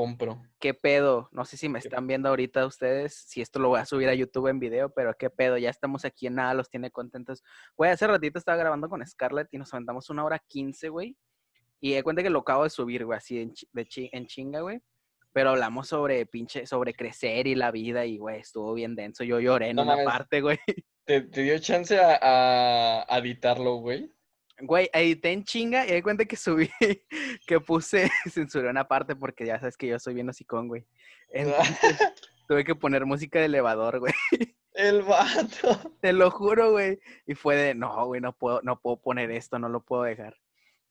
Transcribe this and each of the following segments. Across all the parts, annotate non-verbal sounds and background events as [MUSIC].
compro. ¿Qué pedo? No sé si me están viendo ahorita ustedes, si esto lo voy a subir a YouTube en video, pero qué pedo, ya estamos aquí en nada, los tiene contentos. Güey, hace ratito estaba grabando con Scarlett y nos aventamos una hora quince, güey. Y de cuenta que lo acabo de subir, güey, así en, de en chinga, güey. Pero hablamos sobre pinche, sobre crecer y la vida y, güey, estuvo bien denso. Yo lloré en una parte, güey. ¿Te, dio chance a, a editarlo, güey? Güey, edité en chinga y di cuenta que subí, [LAUGHS] que puse, [LAUGHS] censuré una parte porque ya sabes que yo soy bien hocicón, güey. [LAUGHS] tuve que poner música de elevador, güey. El vato. Te lo juro, güey. Y fue de, no, güey, no puedo, no puedo poner esto, no lo puedo dejar.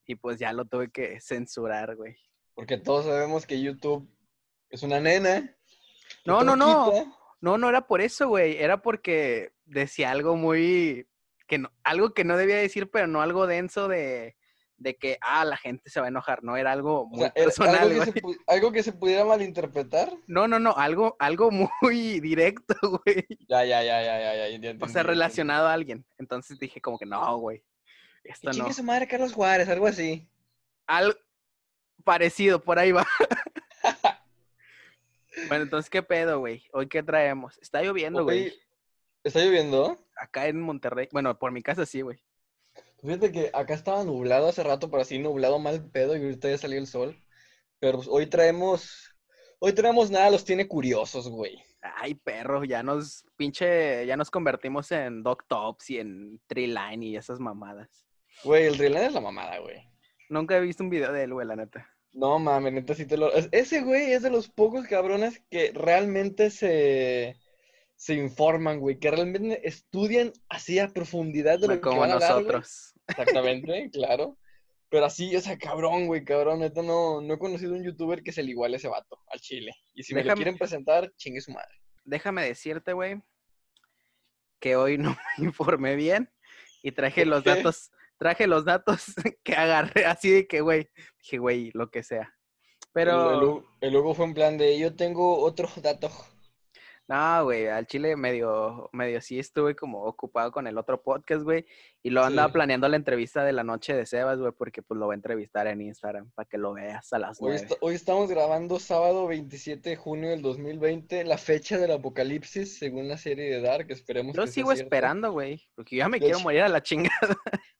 Y pues ya lo tuve que censurar, güey. Porque todos sabemos que YouTube es una nena. No, no, no. No, no era por eso, güey. Era porque decía algo muy que no, algo que no debía decir, pero no algo denso de, de que, ah, la gente se va a enojar, no, era algo muy personal. Algo que, se, algo que, se, pudiera malinterpretar. No, no, no, algo, algo muy [LAUGHS] directo, güey. Ya, ya, ya, ya, ya, ya. ya o sea, relacionado a alguien. Entonces dije como que no, güey. Esto no. su madre Carlos Juárez, algo así. Algo parecido, por ahí va. [LAUGHS] bueno, entonces, ¿qué pedo, güey? ¿Hoy qué traemos? Está lloviendo, güey. ¿Está lloviendo? Acá en Monterrey. Bueno, por mi casa sí, güey. Fíjate que acá estaba nublado hace rato, pero así nublado mal pedo y ahorita ya salió el sol. Pero pues, hoy traemos. Hoy traemos nada, los tiene curiosos, güey. Ay, perro, ya nos pinche, ya nos convertimos en Doc Tops y en Line y esas mamadas. Güey, el Line es la mamada, güey. Nunca he visto un video de él, güey, la neta. No mames, neta sí te lo. Ese güey es de los pocos cabrones que realmente se se informan, güey, que realmente estudian así a profundidad de lo que van a nosotros. [LAUGHS] Exactamente, claro. Pero así, o sea, cabrón, güey, cabrón, neta, no, no he conocido un youtuber que se le iguale a ese vato, al chile. Y si me lo quieren presentar, chingue su madre. Déjame decirte, güey, que hoy no [LAUGHS] me informé bien y traje los datos, traje los datos [LAUGHS] que agarré así de que, güey, dije, güey, lo que sea. Pero... El, el, fue en plan de, yo tengo otro dato no, güey, al chile medio, medio sí estuve como ocupado con el otro podcast, güey. Y lo andaba planeando la entrevista de la noche de Sebas, güey, porque pues lo voy a entrevistar en Instagram para que lo veas a las hoy, hoy estamos grabando sábado 27 de junio del 2020, la fecha del apocalipsis, según la serie de Dark. Esperemos Yo sigo esperando, güey, porque ya me quiero morir a la chingada. [LAUGHS]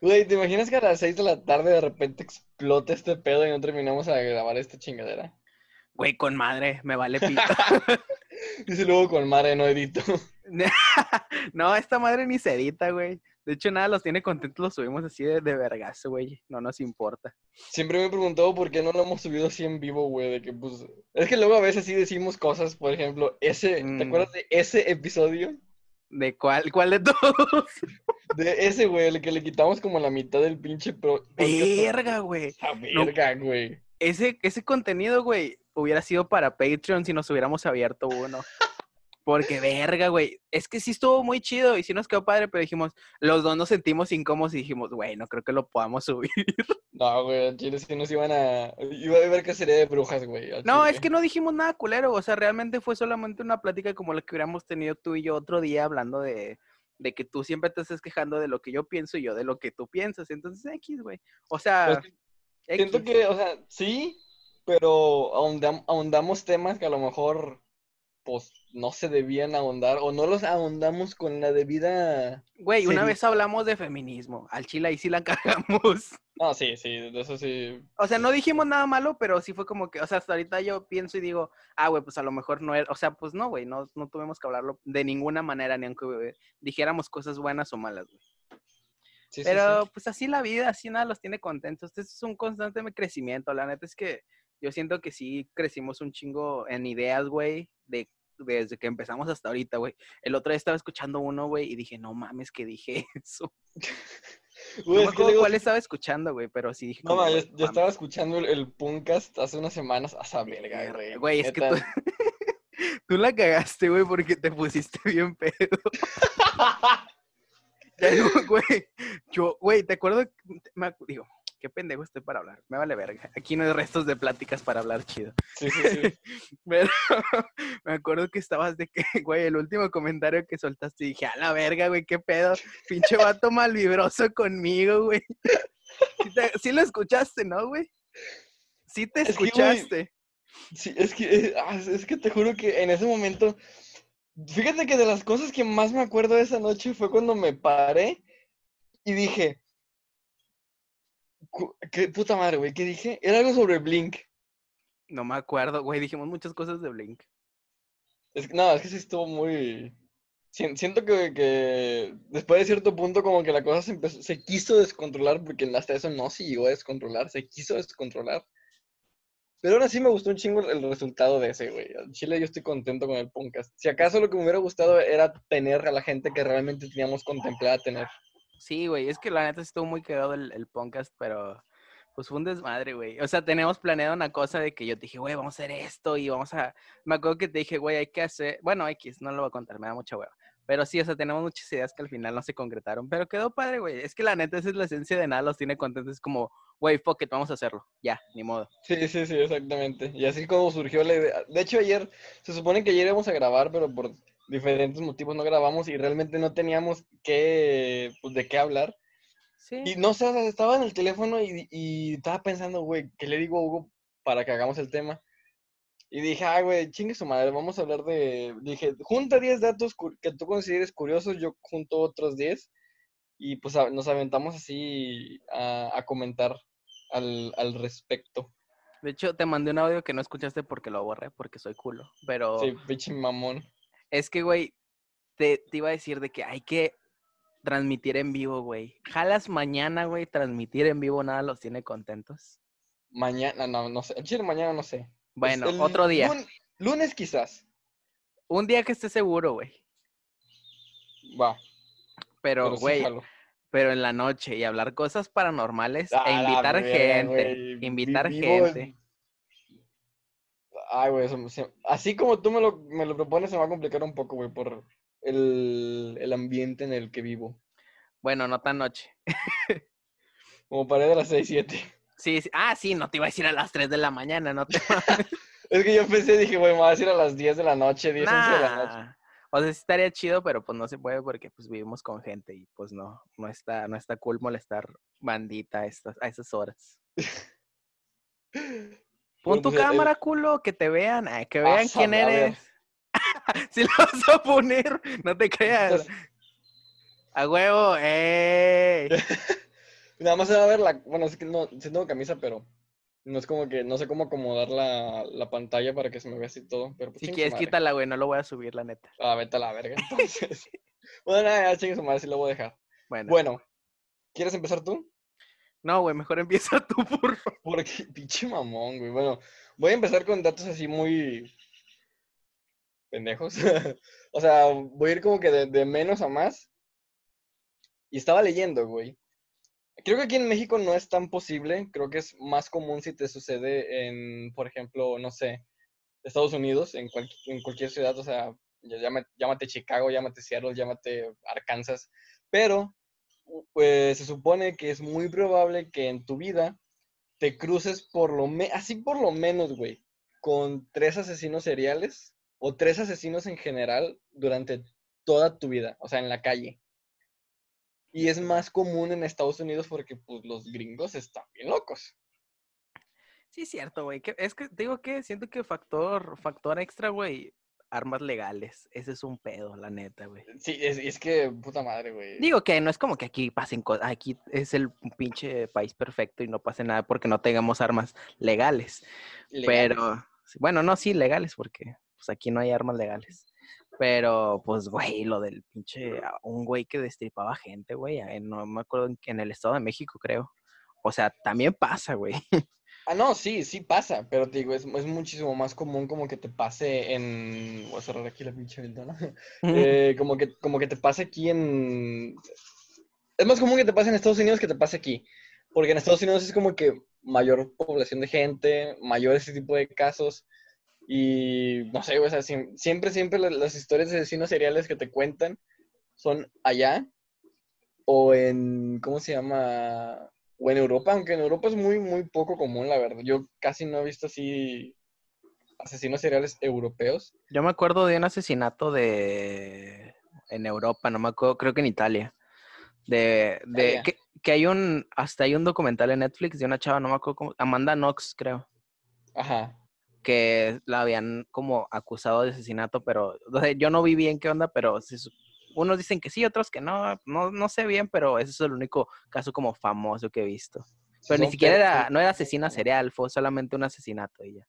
Güey, ¿te imaginas que a las 6 de la tarde de repente explota este pedo y no terminamos a grabar esta chingadera? Güey, con madre, me vale pita. [LAUGHS] [LAUGHS] [LAUGHS] Dice luego con madre, no edito. [LAUGHS] no, esta madre ni se edita, güey. De hecho, nada, los tiene contentos, los subimos así de, de vergazo, güey. No nos importa. Siempre me he preguntado por qué no lo hemos subido así en vivo, güey. De que, pues. Es que luego a veces sí decimos cosas, por ejemplo, ese. ¿Te mm. acuerdas de ese episodio? ¿De cuál? ¿Cuál de todos? [LAUGHS] De ese, güey, el que le quitamos como la mitad del pinche. Pro verga, güey. verga, güey. Ese, ese contenido, güey, hubiera sido para Patreon si nos hubiéramos abierto uno. Porque verga, güey. Es que sí estuvo muy chido y sí nos quedó padre, pero dijimos, los dos nos sentimos incómodos y dijimos, güey, no creo que lo podamos [LAUGHS] subir. No, güey, chile sí nos iban a. Iba a ver qué sería de brujas, güey. No, es que no dijimos nada culero. O sea, realmente fue solamente una plática como la que hubiéramos tenido tú y yo otro día hablando de, de que tú siempre te estás quejando de lo que yo pienso y yo de lo que tú piensas. Entonces, X, güey. O sea. siento que, o sea, sí, pero ahondamos temas que a lo mejor pues no se debían ahondar o no los ahondamos con la debida. Güey, una vez hablamos de feminismo, al chile y sí la [LAUGHS] cagamos. No, sí, sí, de eso sí. O sea, no dijimos nada malo, pero sí fue como que, o sea, hasta ahorita yo pienso y digo, ah, güey, pues a lo mejor no era, o sea, pues no, güey, no, no tuvimos que hablarlo de ninguna manera, ni aunque dijéramos cosas buenas o malas, güey. Sí, pero pues así la vida, así nada los tiene contentos. Este es un constante crecimiento, la neta es que yo siento que sí crecimos un chingo en ideas, güey, de desde que empezamos hasta ahorita, güey. El otro día estaba escuchando uno, güey, y dije, no mames, que dije [LAUGHS] eso. [LAUGHS] no me cuál estaba escuchando, güey, pero sí dije. No, yo, estaba escuchando el, el, Puncast hace unas semanas a esa verga, güey. Güey, es que tú, [LAUGHS] tú la cagaste, güey, porque te pusiste bien pedo. güey, yo, güey, te acuerdo, me, digo, qué pendejo estoy para hablar. Me vale verga. Aquí no hay restos de pláticas para hablar chido. Sí, sí, sí. [LAUGHS] Pero [LAUGHS] me acuerdo que estabas de que, [LAUGHS] güey, el último comentario que soltaste, dije, a la verga, güey, qué pedo. Pinche vato malvibroso conmigo, güey. Sí, lo escuchaste, ¿no, güey? Sí te escuchaste. Sí, es que, eh, ah, es que te juro que en ese momento, fíjate que de las cosas que más me acuerdo de esa noche fue cuando me paré y dije, qué puta madre, güey, ¿qué dije? Era algo sobre Blink. No me acuerdo, güey. Dijimos muchas cosas de Blink. Es que, no, es que sí estuvo muy... sien- Siento que, que después de cierto punto como que la cosa se empezó, se quiso descontrolar, porque hasta eso no se llegó a descontrolar, se quiso descontrolar. Pero aún así me gustó un chingo el resultado de ese, güey. Al Chile yo estoy contento con el podcast. Si acaso lo que me hubiera gustado era tener a la gente que realmente teníamos contemplada tener. Sí, güey. Es que la neta estuvo muy quedado el, podcast, pero pues fue un desmadre, güey. O sea, teníamos planeado una cosa de que yo te dije, güey, vamos a hacer esto y vamos a. Me acuerdo que te dije, güey, hay que hacer. Bueno, X, no lo voy a contar, me da mucha hueva. Pero sí, o sea, tenemos muchas ideas que al final no se concretaron. Pero quedó padre, güey. Es que la neta, esa es la esencia de nada, los tiene contentos. Es como, güey, fuck it, vamos a hacerlo. Ya, ni modo. Sí, sí, sí, exactamente. Y así como surgió la idea. De hecho, ayer, se supone que ayer íbamos a grabar, pero por diferentes motivos no grabamos y realmente no teníamos qué, pues, de qué hablar. Sí. Y no sé, o sea, estaba en el teléfono y, y estaba pensando, güey, ¿qué le digo a Hugo para que hagamos el tema? Y dije, ah, güey, chingue su madre, vamos a hablar de... Dije, junta 10 datos que tú consideres curiosos, yo junto otros 10. Y pues nos aventamos así a, a comentar al, al respecto. De hecho, te mandé un audio que no escuchaste porque lo borré, porque soy culo. Pero Sí, pinche mamón. Es que, güey, te, te iba a decir de que hay que transmitir en vivo, güey. Jalas mañana, güey, transmitir en vivo, nada los tiene contentos. Mañana, no, no sé. Chile mañana no sé. Bueno, el otro día. lun- lunes quizás. Un día que esté seguro, güey. Va. Pero, pero sí güey, pero en la noche y hablar cosas paranormales A e invitar verga, gente. Invitar vivo gente. Ay, güey, así como tú me lo, me lo propones, se me va a complicar un poco, güey, por el, el ambiente en el que vivo. Bueno, no tan noche. [LAUGHS] Como paré de las 6, 7. Sí, sí. Ah, sí, no te iba a decir a las 3 de la mañana, no te [LAUGHS] Es que yo pensé, dije, güey, me va a decir a las 10 de la noche, 10, 11 de la noche. O sea, sí estaría chido, pero pues no se puede porque pues vivimos con gente y pues no, no está, no está cool molestar bandita a estas, a esas horas. [LAUGHS] Pon tu pues, el- cámara, culo, que te vean, ay, que vean quién eres. [LAUGHS] si lo vas a poner, no te creas. A huevo, ¡ey! [LAUGHS] nada más se va a ver la... Bueno, es que no, sí tengo camisa, pero no es como que, no sé cómo acomodar la, la pantalla para que se me vea así todo, pero pues Si quieres, quítala, güey, no lo voy a subir, la neta. Ah, vete a la verga, entonces. [LAUGHS] bueno, nada, chingue su madre, sí lo voy a dejar. Bueno, Bueno, ¿quieres empezar tú? No, güey, mejor empieza tú, [LAUGHS] por favor. Porque, pinche mamón, güey. Bueno, voy a empezar con datos así muy pendejos. [LAUGHS] o sea, voy a ir como que de, menos a más. Y estaba leyendo, güey. Creo que aquí en México no es tan posible. Creo que es más común si te sucede en, por ejemplo, no sé, Estados Unidos, en, cual- en cualquier ciudad. O sea, llama- llámate Chicago, llámate Seattle, llámate Arkansas. Pero pues se supone que es muy probable que en tu vida te cruces por lo menos, así por lo menos, güey, con tres asesinos seriales o tres asesinos en general durante toda tu vida, o sea, en la calle. Y es más común en Estados Unidos porque pues los gringos están bien locos. Sí, cierto, güey. Es que digo que siento que factor, factor extra, güey, armas legales. Ese es un pedo, la neta, güey. Sí, es, es que puta madre, güey. Digo que no es como que aquí pasen cosas. Aquí es el pinche país perfecto y no pase nada porque no tengamos armas legales. Legales. Pero, bueno, no, sí, legales, porque pues aquí no hay armas legales. Pero, pues, güey, lo del pinche, un güey que destripaba gente, güey, no me acuerdo, en el Estado de México, creo. O sea, también pasa, güey. [LAUGHS] Ah, no, sí, sí pasa, pero te digo, es, es muchísimo más común como que te pase en... Voy a cerrar aquí la pinche ventana. [LAUGHS] [LAUGHS] Eh, como, que, como que te pase aquí en... Es más común que te pase en Estados Unidos que te pase aquí. Porque en Estados Unidos es como que mayor población de gente, mayor ese tipo de casos. Y no sé, o sea, siem- siempre, siempre la- las historias de asesinos seriales que te cuentan son allá o en, ¿cómo se llama? O en Europa, aunque en Europa es muy, muy poco común, la verdad. Yo casi no he visto así asesinos seriales europeos. Yo me acuerdo de un asesinato de en Europa, no me acuerdo, creo que en Italia. De, de Italia. que, que hay un, hasta hay un documental en Netflix de una chava, no me acuerdo cómo, Amanda Knox, creo. Ajá. que la habían como acusado de asesinato, pero o sea, yo no vi bien qué onda, pero se unos dicen que sí, otros que no, no, no sé bien, pero ese es el único caso como famoso que he visto. Pero ni siquiera era, no era asesina serial, fue solamente un asesinato y ya.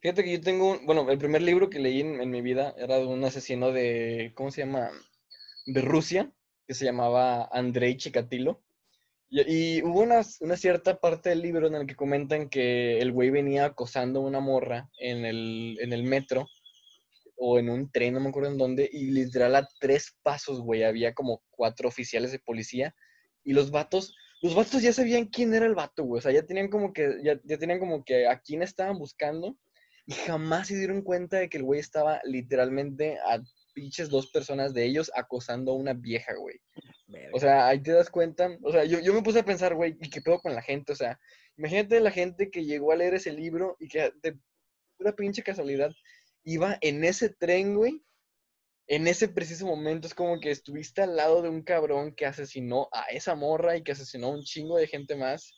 Fíjate que yo tengo, un- bueno, el primer libro que leí en, en mi vida era de un asesino de, ¿cómo se llama? De Rusia, que se llamaba Andrei Chikatilo. Y, y hubo una, una cierta parte del libro en el que comentan que el güey venía acosando a una morra en el, en el metro o en un tren, no me acuerdo en dónde, y literal a tres pasos, güey, había como cuatro oficiales de policía y los vatos, los vatos ya sabían quién era el vato, güey, o sea, ya tenían como que, ya, ya tenían como que a quién estaban buscando y jamás se dieron cuenta de que el güey estaba literalmente a pinches dos personas de ellos acosando a una vieja, güey. O sea, ahí te das cuenta. O sea, yo, yo me puse a pensar, güey, ¿y qué pedo con la gente? O sea, imagínate la gente que llegó a leer ese libro y que de pura pinche casualidad iba en ese tren, güey. En ese preciso momento es como que estuviste al lado de un cabrón que asesinó a esa morra y que asesinó a un chingo de gente más.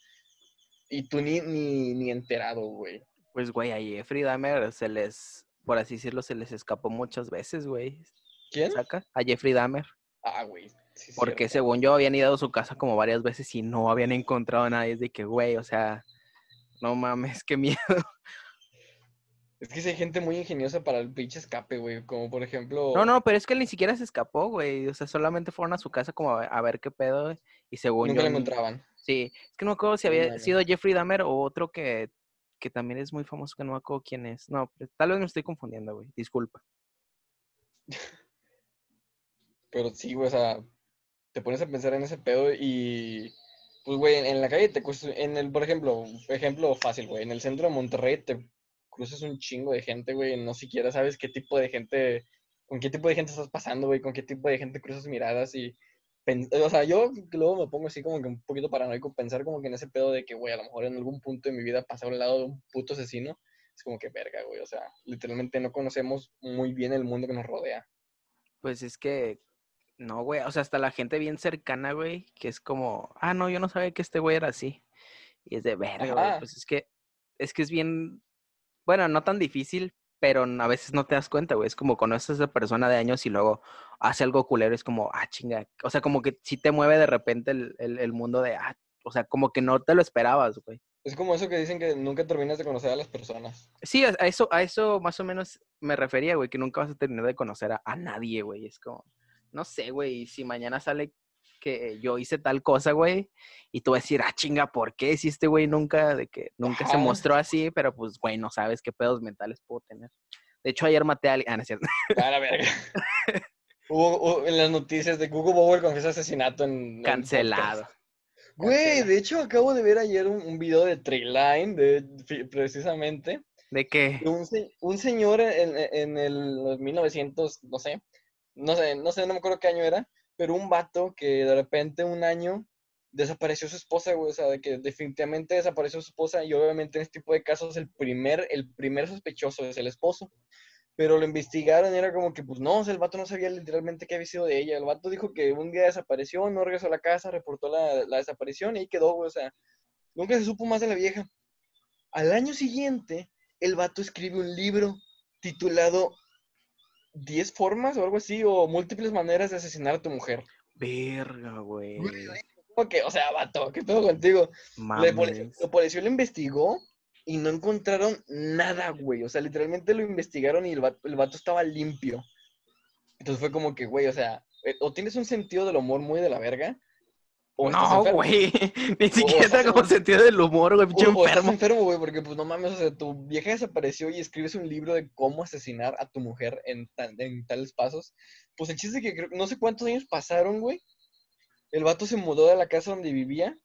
Y tú ni, ni, ni enterado, güey. Pues, güey, a Jeffrey Dahmer se les, por así decirlo, se les escapó muchas veces, güey. ¿Quién? ¿Saca? A Jeffrey Dahmer. Ah, güey. sí Porque cierto. según yo habían ido a su casa como varias veces y no habían encontrado a nadie. Es de que, güey, o sea, no mames, qué miedo. Es que sí hay gente muy ingeniosa para el pinche escape, güey. Como por ejemplo. No, no, pero es que él ni siquiera se escapó, güey. O sea, solamente fueron a su casa como a ver, a ver qué pedo. Y según Nunca yo. lo encontraban. Sí, es que no me acuerdo si No había sido Jeffrey Dahmer o otro que, que también es muy famoso, que no me acuerdo quién es. No, tal vez me estoy confundiendo, güey. Disculpa. Pero sí, güey, o sea, te pones a pensar en ese pedo y, pues, güey, en, la calle te cruzas, en el, por ejemplo, ejemplo fácil, güey, en el centro de Monterrey te cruzas un chingo de gente, güey, no siquiera sabes qué tipo de gente, con qué tipo de gente estás pasando, güey, con qué tipo de gente cruzas miradas y, o sea, yo luego me pongo así como que un poquito paranoico, pensar como que en ese pedo de que, güey, a lo mejor en algún punto de mi vida pasar al lado de un puto asesino, es como que verga, güey, o sea, literalmente no conocemos muy bien el mundo que nos rodea. Pues es que, no, güey. O sea, hasta la gente bien cercana, güey, que es como, ah, no, yo no sabía que este güey era así. Y es de verga, güey. Pues es que, es que es bien, bueno, no tan difícil, pero a veces no te das cuenta, güey. Es como conoces a esa persona de años y luego hace algo culero, es como, ah, chinga. O sea, como que sí te mueve de repente el, el, el mundo de, ah, o sea, como que no te lo esperabas, güey. Es como eso que dicen que nunca terminas de conocer a las personas. Sí, a a eso, a eso más o menos me refería, güey, que nunca vas a terminar de conocer a, a nadie, güey. Es como, no sé, güey, si mañana sale que yo hice tal cosa, güey, y tú vas a decir, ah, chinga, ¿por qué? Si este güey nunca, de que nunca se mostró así, pero pues, güey, no sabes qué pedos mentales puedo tener. De hecho, ayer maté a alguien, ah, no es cierto. A la verga. [LAUGHS] Hubo, hubo en las noticias de Google Bower confiesa asesinato en. Cancelado. Güey, de hecho acabo de ver ayer un, un video de Treeline, de, precisamente, ¿De qué? un, se- un señor en, en el los 1900, no sé, no sé, no sé, no me acuerdo qué año era, pero un vato que de repente un año desapareció su esposa, o sea, que definitivamente desapareció su esposa y obviamente en este tipo de casos el primer, el primer sospechoso es el esposo. Pero lo investigaron y era como que, pues no, el vato no sabía literalmente qué había sido de ella. El vato dijo que un día desapareció, no regresó a la casa, reportó la, la desaparición y ahí quedó, güey, o sea, nunca se supo más de la vieja. Al año siguiente, el vato escribe un libro titulado 10 formas o algo así, o múltiples maneras de asesinar a tu mujer. Verga, güey. Como que, o sea, vato, ¿qué pedo contigo? La policía, la policía lo investigó y no encontraron nada, güey. O sea, literalmente lo investigaron y el vato, el vato estaba limpio. Entonces fue como que, güey, o sea, eh, o tienes un sentido del humor muy de la verga, o No, enfermo. güey. [LAUGHS] Ni siquiera como en- sentido del humor, güey, pinche O, o estás enfermo. enfermo, güey, porque pues no mames, o sea, tu vieja desapareció y escribes un libro de cómo asesinar a tu mujer en, tan- en tales pasos. Pues el chiste es que creo- no sé cuántos años pasaron, güey. El vato se mudó de la casa donde vivía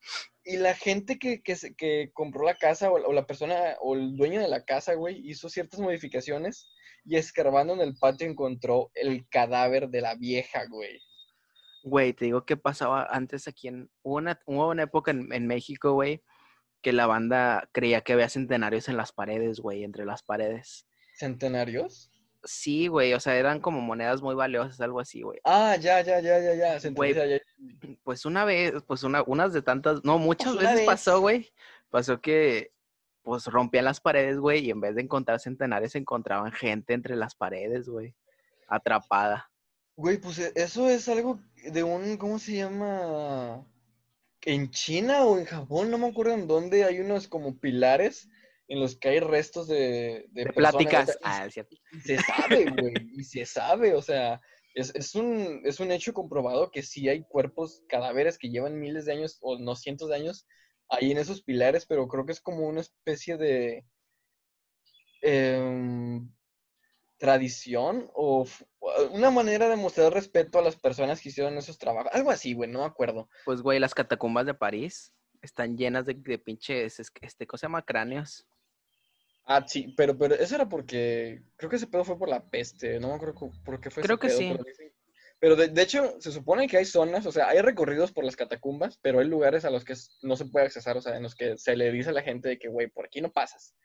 y la gente que, que, que compró la casa o, o la persona o el dueño de la casa, güey, hizo ciertas modificaciones y escarbando en el patio encontró el cadáver de la vieja, güey. Güey, te digo que pasaba antes aquí en... Hubo una, hubo una época en, en México, güey, que la banda creía que había centenarios en las paredes, güey, entre las paredes. ¿Centenarios? Sí, güey, o sea, eran como monedas muy valiosas, algo así, güey. Ah, ya, ya, ya, ya, ya. centen- Güey, ya, ya. Pues una vez, pues una, unas de tantas, no, muchas veces vez. pasó, güey. Pasó que pues rompían las paredes, güey, y en vez de encontrar centenares, encontraban gente entre las paredes, güey, atrapada. Güey, pues e- eso es algo de un, ¿cómo se llama? En China o en Japón, no me acuerdo en dónde, hay unos como pilares en los que hay restos de, de De personas, pláticas. o sea, y Ah, es cierto. Y se sabe, güey, y se sabe, o sea, es, es un, es un hecho comprobado que sí hay cuerpos, cadáveres que llevan miles de años o no cientos de años ahí en esos pilares, pero creo que es como una especie de em, tradición o una manera de mostrar respeto a las personas que hicieron esos trabajos, algo así, güey, no me acuerdo. Pues, güey, las catacumbas de París están llenas de, de pinches, es- este, ¿cómo se llama? Cráneos. Ah, sí, pero, pero eso era porque, creo que ese pedo fue por la peste, no me acuerdo cu- por qué fue ese Creo que pedo, sí. pero dicen- Pero de, de hecho, se supone que hay zonas, o sea, hay recorridos por las catacumbas, pero hay lugares a los que no se puede accesar, o sea, en los que se le dice a la gente de que, güey, por aquí no pasas.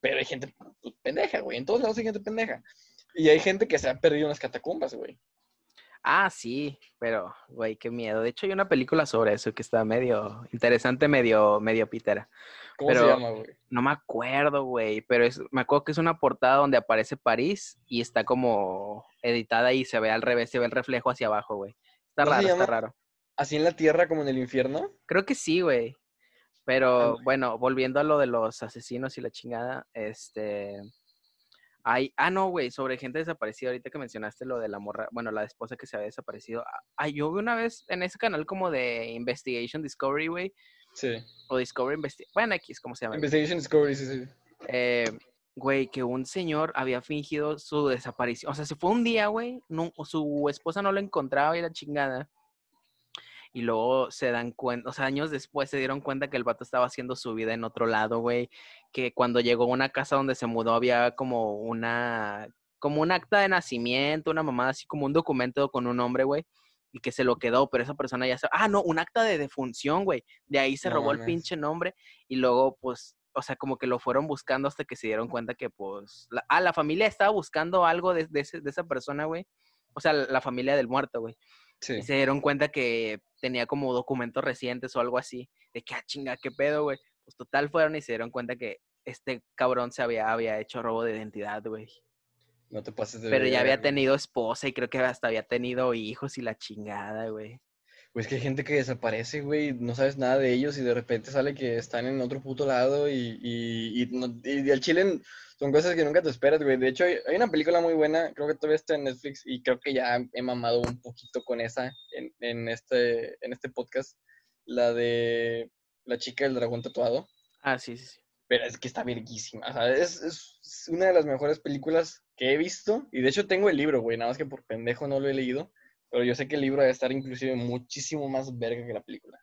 Pero hay gente pues, pendeja, güey, en todos lados hay gente pendeja. Y hay gente que se ha perdido en las catacumbas, güey. Ah, sí, pero, güey, qué miedo. De hecho, hay una película sobre eso que está medio interesante, medio, medio pitera. ¿Cómo se Pero- llama, güey? No me acuerdo, güey, pero es, me acuerdo que es una portada donde aparece París y está como editada y se ve al revés, se ve el reflejo hacia abajo, güey. Está ¿No se raro, está raro. ¿Así en la tierra como en el infierno? Creo que sí, güey. Pero güey. bueno, volviendo a lo de los asesinos y la chingada, este... Hay, ah, no, güey, sobre gente desaparecida, ahorita que mencionaste lo de la morra, bueno, la esposa que se había desaparecido. Ah, yo vi una vez en ese canal como de Investigation Discovery, güey, Sí. o Discovery Investigation, bueno, X, ¿cómo se llama? Investigation Discovery, sí, sí. eh, güey, que un señor había fingido su desaparición. O sea, se fue un día, güey, no, su esposa no lo encontraba y la chingada. Y luego se dan cuenta, o sea, años después se dieron cuenta que el vato estaba haciendo su vida en otro lado, güey. Que cuando llegó a una casa donde se mudó había como una, como un acta de nacimiento, una mamada así como un documento con un nombre, güey. Y que se lo quedó, pero esa persona ya se... Ah, no, un acta de defunción, güey. De ahí se No robó el pinche nombre y luego, pues, o sea, como que lo fueron buscando hasta que se dieron cuenta que, pues, la, ah, la familia estaba buscando algo de, de, ese- de esa persona, güey. O sea, la familia del muerto, güey. Sí. Y se dieron cuenta que tenía como documentos recientes o algo así. De que, ah, chinga, qué pedo, güey. Pues total fueron y se dieron cuenta que este cabrón se había, había hecho robo de identidad, güey. No te pases de Pero ya había tenido esposa y creo que hasta había tenido hijos y la chingada, güey. Pues que hay gente que desaparece, güey, no sabes nada de ellos y de repente sale que están en otro puto lado y, y, y, no- y al chile son cosas que nunca te esperas, güey. De hecho, hay, hay una película muy buena, creo que todavía está en Netflix y creo que ya he mamado un poquito con esa en, en este, en este podcast, la de La chica del dragón tatuado. Ah, sí, sí, sí. Pero es que está verguísima. O sea, es, es una de las mejores películas que he visto. Y de hecho tengo el libro, güey. Nada más que por pendejo no lo he leído. Pero yo sé que el libro debe estar inclusive muchísimo más verga que la película.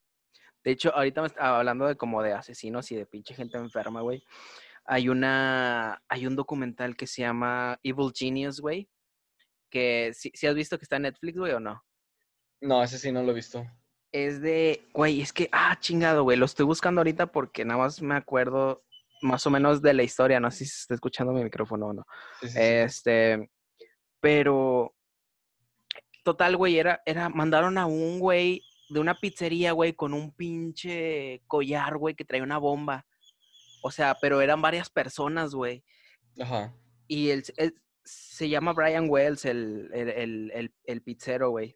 De hecho, ahorita me está hablando de como de asesinos y de pinche gente enferma, güey. Hay una, hay un documental que se llama Evil Genius, güey. Que si has visto que está en Netflix, güey, o no. No, ese sí no lo he visto. Es de, güey, es que, ah, chingado, güey, lo estoy buscando ahorita porque nada más me acuerdo más o menos de la historia, no sé si se está escuchando mi micrófono o no. Sí, sí, sí. Este, pero, total, güey, era, era, mandaron a un güey de una pizzería, güey, con un pinche collar, güey, que traía una bomba. O sea, pero eran varias personas, güey. Ajá. Y él, él- se llama Brian Wells, el, el, el, el, el pizzero, güey.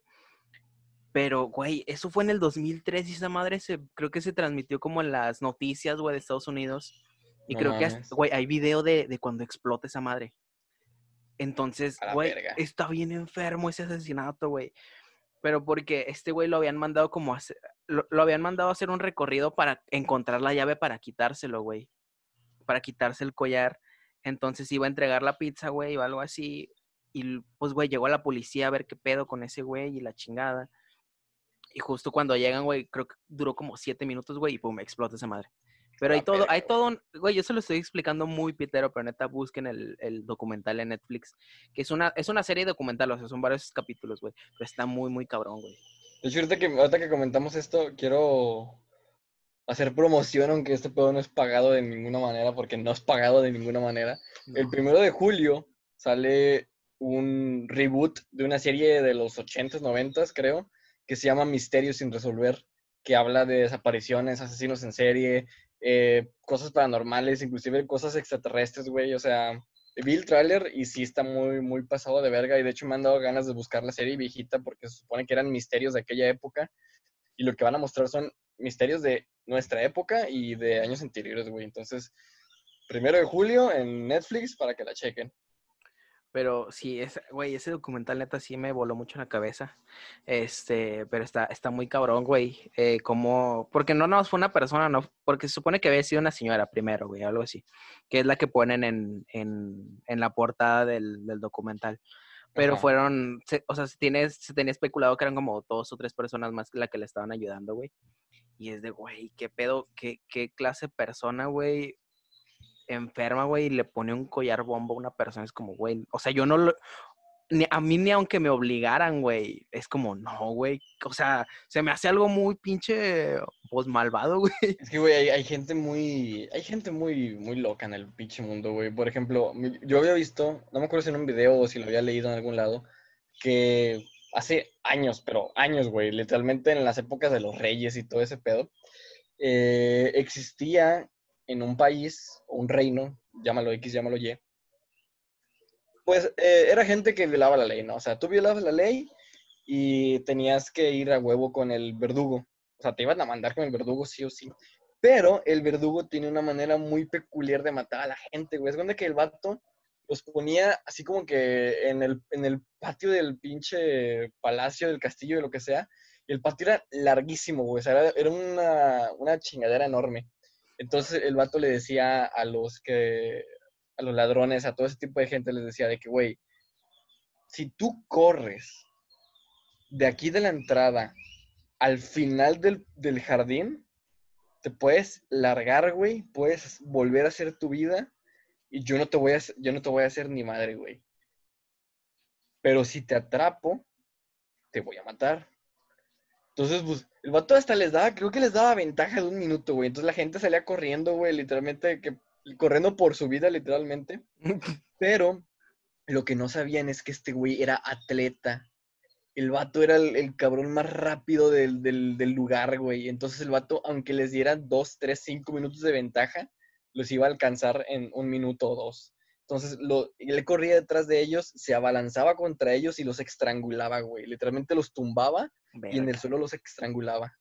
Pero, güey, eso fue en el 2003 y esa madre se, creo que se transmitió como en las noticias, güey, de Estados Unidos. Y No creo que, hasta- güey, hay video de, de cuando explota esa madre. Entonces, A güey, está bien enfermo ese asesinato, güey. Pero porque este güey lo habían mandado como a hacer, lo, lo habían mandado a hacer un recorrido para encontrar la llave para quitárselo, güey. Para quitarse el collar. Entonces iba a entregar la pizza, güey, o algo así. Y pues, güey, llegó la policía a ver qué pedo con ese güey y la chingada. Y justo cuando llegan, güey, creo que duró como siete minutos, güey, y pum, explota esa madre. Pero hay todo, hay todo, un- güey, yo se lo estoy explicando muy pitero, pero neta, busquen el, el documental en Netflix, que es una, es una serie documental, o sea, son varios capítulos, güey, pero está muy, muy cabrón, güey. De hecho, ahorita que, ahorita que comentamos esto, quiero hacer promoción, aunque este pedo no es pagado de ninguna manera, porque no es pagado de ninguna manera. El primero de julio sale un reboot de una serie de los 80s, 90s, creo, que se llama Misterios sin resolver, que habla de desapariciones, asesinos en serie, eh, cosas paranormales, inclusive cosas extraterrestres, güey. O sea, vi el tráiler y sí está muy, muy pasado de verga. Y de hecho me han dado ganas de buscar la serie viejita porque se supone que eran misterios de aquella época. Y lo que van a mostrar son misterios de nuestra época y de años anteriores, güey. Entonces, primero de julio en Netflix para que la chequen. Pero sí, es, güey, ese documental neta sí me voló mucho en la cabeza. Este, pero está, está muy cabrón, güey. Eh, como, porque no nos fue una persona, no, porque se supone que había sido una señora primero, güey, algo así. Que es la que ponen en, en, en la portada del, del documental. Pero Ajá. fueron, se- o sea, se, tiene, se tenía especulado que eran como dos o tres personas más que la que le estaban ayudando, güey. Y es de, güey, qué pedo, qué, qué clase de persona, güey, enferma, güey, y le pone un collar bomba a una persona. Es como, güey, o sea, yo no lo, ni a mí ni aunque me obligaran, güey, es como, no, güey, o sea, se me hace algo muy pinche, pues, malvado, [LAUGHS] güey. Es que, güey, hay, gente muy, hay gente muy, muy loca en el pinche mundo, güey. Por ejemplo, yo había visto, no me acuerdo si en un video o si lo había leído en algún lado, que hace años, pero años, güey, literalmente en las épocas de los reyes y todo ese pedo, eh, existía en un país, o un reino, llámalo X, llámalo Y, pues eh, era gente que violaba la ley, ¿no? O sea, tú violabas la ley y tenías que ir a huevo con el verdugo. O sea, te iban a mandar con el verdugo sí o sí. Pero el verdugo tiene una manera muy peculiar de matar a la gente, güey. Es donde que el vato los ponía así como que en el, en el patio del pinche palacio, del castillo, de lo que sea. Y el patio era larguísimo, güey. O sea, era, era una, una chingadera enorme. Entonces el vato le decía a los que, a los ladrones, a todo ese tipo de gente, les decía de que, güey, si tú corres de aquí de la entrada al final del, del jardín, te puedes largar, güey, puedes volver a hacer tu vida y yo no te voy a, yo no te voy a hacer ni madre, güey. Pero si te atrapo, te voy a matar. Entonces, pues, el vato hasta les daba, creo que les daba ventaja de un minuto, güey. Entonces la gente salía corriendo, güey, literalmente, que, corriendo por su vida, literalmente. [LAUGHS] Pero lo que no sabían es que este güey era atleta. El vato era el, el cabrón más rápido del, del- del lugar, güey. Entonces el vato, aunque les dieran dos, tres, cinco minutos de ventaja, los iba a alcanzar en un minuto o dos. Entonces lo, él corría detrás de ellos, se abalanzaba contra ellos y los estrangulaba, güey. Literalmente los tumbaba y en el suelo los estrangulaba.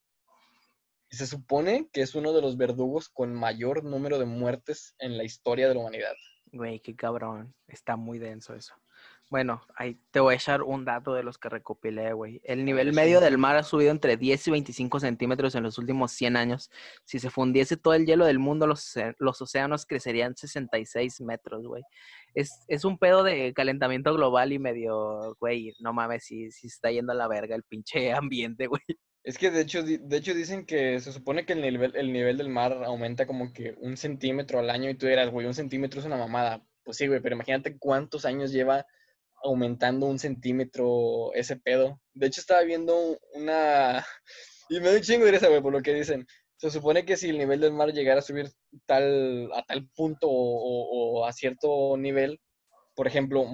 Y se supone que es uno de los verdugos con mayor número de muertes en la historia de la humanidad. Güey, qué cabrón. Está muy denso eso. Bueno, ahí te voy a echar un dato de los que recopilé, güey. El nivel medio del mar ha subido entre 10 y 25 centímetros en los últimos 100 años. Si se fundiese todo el hielo del mundo, los, los océanos crecerían 66 metros, güey. Es, es un pedo de calentamiento global y medio, güey, no mames, si, si está yendo a la verga el pinche [LAUGHS] ambiente, güey. Es que de hecho, de hecho dicen que se supone que el nivel, el nivel del mar aumenta como que un centímetro al año y tú dirás, güey, un centímetro es una mamada. Pues sí, güey, pero imagínate cuántos años lleva aumentando un centímetro ese pedo. De hecho, estaba viendo una... [LAUGHS] Y me un chingo de risa, güey, por lo que dicen. Se supone que si el nivel del mar llegara a subir tal, a tal punto o, a cierto nivel, por ejemplo,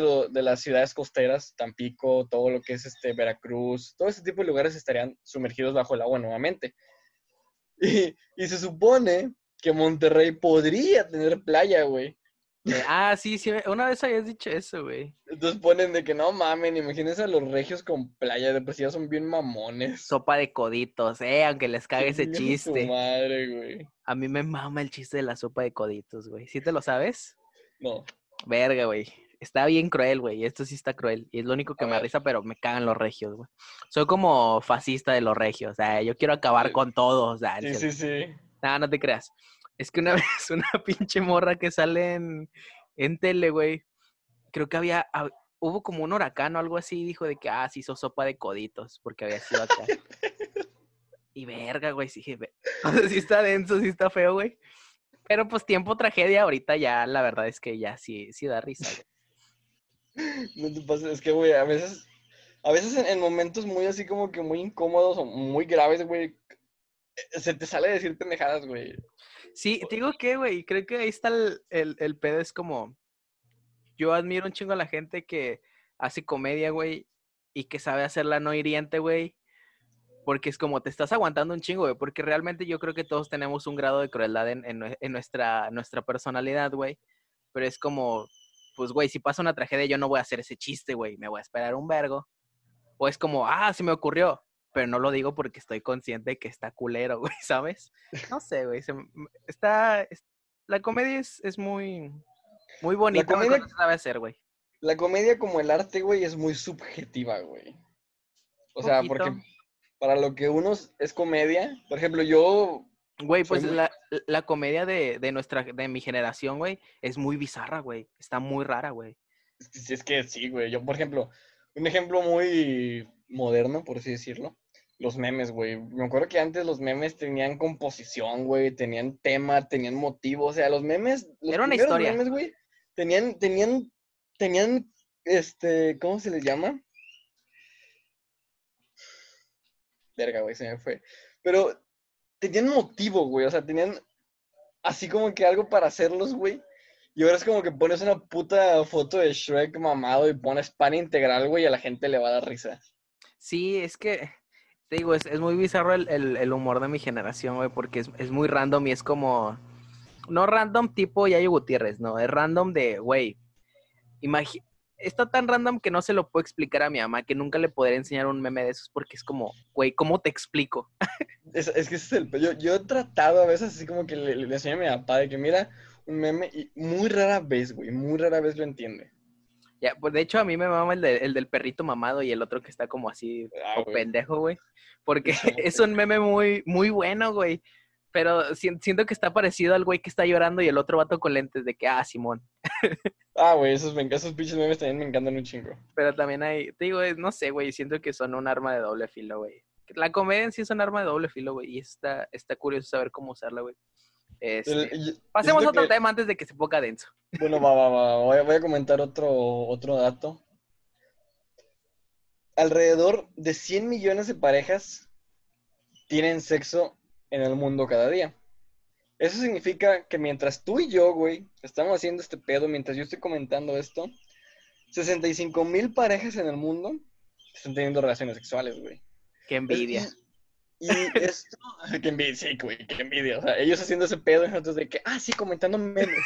lo- de las ciudades costeras, Tampico, todo lo que es este Veracruz, todo ese tipo de lugares estarían sumergidos bajo el agua nuevamente. [LAUGHS] Y, y se supone que Monterrey podría tener playa, güey. Ah, sí, sí, una vez habías dicho eso, güey. Entonces ponen de que no mamen, imagínense a los regios con playa, de por sí ya son bien mamones. Sopa de coditos, eh, aunque les cague ese [LAUGHS] chiste. madre, güey. A mí me mama el chiste de la sopa de coditos, güey. ¿Sí te lo sabes? No. Verga, güey. Está bien cruel, güey. Esto sí está cruel. Y es lo único que A me risa, pero me cagan los regios, güey. Soy como fascista de los regios. O sea, yo quiero acabar Sí. con todo. O sea, Sí, sí, sí. Nada, no te creas. Es que una [LAUGHS] vez una pinche morra que sale en, en tele, güey. Creo que había, hab- hubo como un huracán o algo así. Dijo de que, ah, sí hizo sopa de coditos. Porque había sido acá. [LAUGHS] y verga, güey. Sí, dije, [LAUGHS] o sea, sí está denso, sí está feo, güey. Pero pues tiempo tragedia, ahorita ya la verdad es que ya sí, sí da risa, güey. No te pases, es que, güey, a veces, a veces en, en momentos muy así como que muy incómodos o muy graves, güey, eh, se te sale decir pendejadas, güey. Sí, te digo que, güey, creo que ahí está el, el, el pedo, es como, yo admiro un chingo a la gente que hace comedia, güey, y que sabe hacerla no hiriente, güey, Porque es como te estás aguantando un chingo, güey. Porque realmente yo creo que todos tenemos un grado de crueldad en, en nue- en nuestra, nuestra personalidad, güey. Pero es como, pues, güey, si pasa una tragedia, yo no voy a hacer ese chiste, güey. Me voy a esperar un vergo. O es como, ah, se me ocurrió. Pero no lo digo porque estoy consciente que está culero, [LAUGHS] güey, ¿sabes? No sé, güey. se está. es- la comedia es, es muy. Muy bonita, güey, comedia- se sabe hacer, güey. La comedia como el arte, güey, es muy subjetiva, güey. O sea, porque para lo que uno es- comedia, por ejemplo, yo, Güey, pues muy- la, la comedia de, de nuestra, de mi generación, güey, es muy bizarra, güey. Está muy rara, güey. si es que sí, güey, yo, por ejemplo, un ejemplo muy moderno, por así decirlo, los memes, güey. Me acuerdo que antes los memes tenían composición, güey, tenían tema, tenían motivo, o sea, los memes, los Era una historia. memes, güey, tenían, tenían, tenían, este, ¿cómo se les llama? Verga, güey, se me fue. Pero tenían motivo, güey, o sea, tenían así como que algo para hacerlos, güey. Y ahora es como que pones una puta foto de Shrek mamado y pones pan integral, güey, y a la gente le va a dar risa. Sí, es que, te digo, es, es muy bizarro el, el- humor de mi generación, güey, porque es, es muy random y es como, no random tipo Yayo Gutiérrez, no, es random de, güey, está tan random que no se lo puedo explicar a mi mamá, que nunca le podré enseñar un meme de esos porque es como, güey, ¿cómo te explico? Es, es que ese es el... Yo, yo he tratado a veces así como que le, le enseño a mi papá de que mira un meme y muy rara vez, güey, muy rara vez lo entiende. Ya, pues de hecho a mí me mama el, de- el del perrito mamado y el otro que está como así, Ah, o güey. pendejo, güey. Porque [LAUGHS] es un meme muy, muy bueno, güey. Pero si- siento que está parecido al güey que está llorando y el otro vato con lentes de que, ah, Simón. [LAUGHS] Ah, güey, esos, esos pinches memes también me encantan un chingo. Pero también hay, te digo, no sé, güey, siento que son un arma de doble filo, güey. La comedia en sí es un arma de doble filo, güey. Y está, está curioso saber cómo usarla, güey. Este, El- pasemos a otro que- tema antes de que se ponga denso. Bueno, va, va, va. Voy a, voy a comentar otro, otro dato. Alrededor de 100 millones de parejas tienen sexo en el mundo cada día. Eso significa que mientras tú y yo, güey, estamos haciendo este pedo, mientras yo estoy comentando esto, 65 mil parejas en el mundo están teniendo relaciones sexuales, güey. Qué envidia. Y, y esto, [LAUGHS] qué envidia, sí, güey, qué envidia. O sea, ellos haciendo ese pedo y nosotros de que, ah, sí, comentando memes.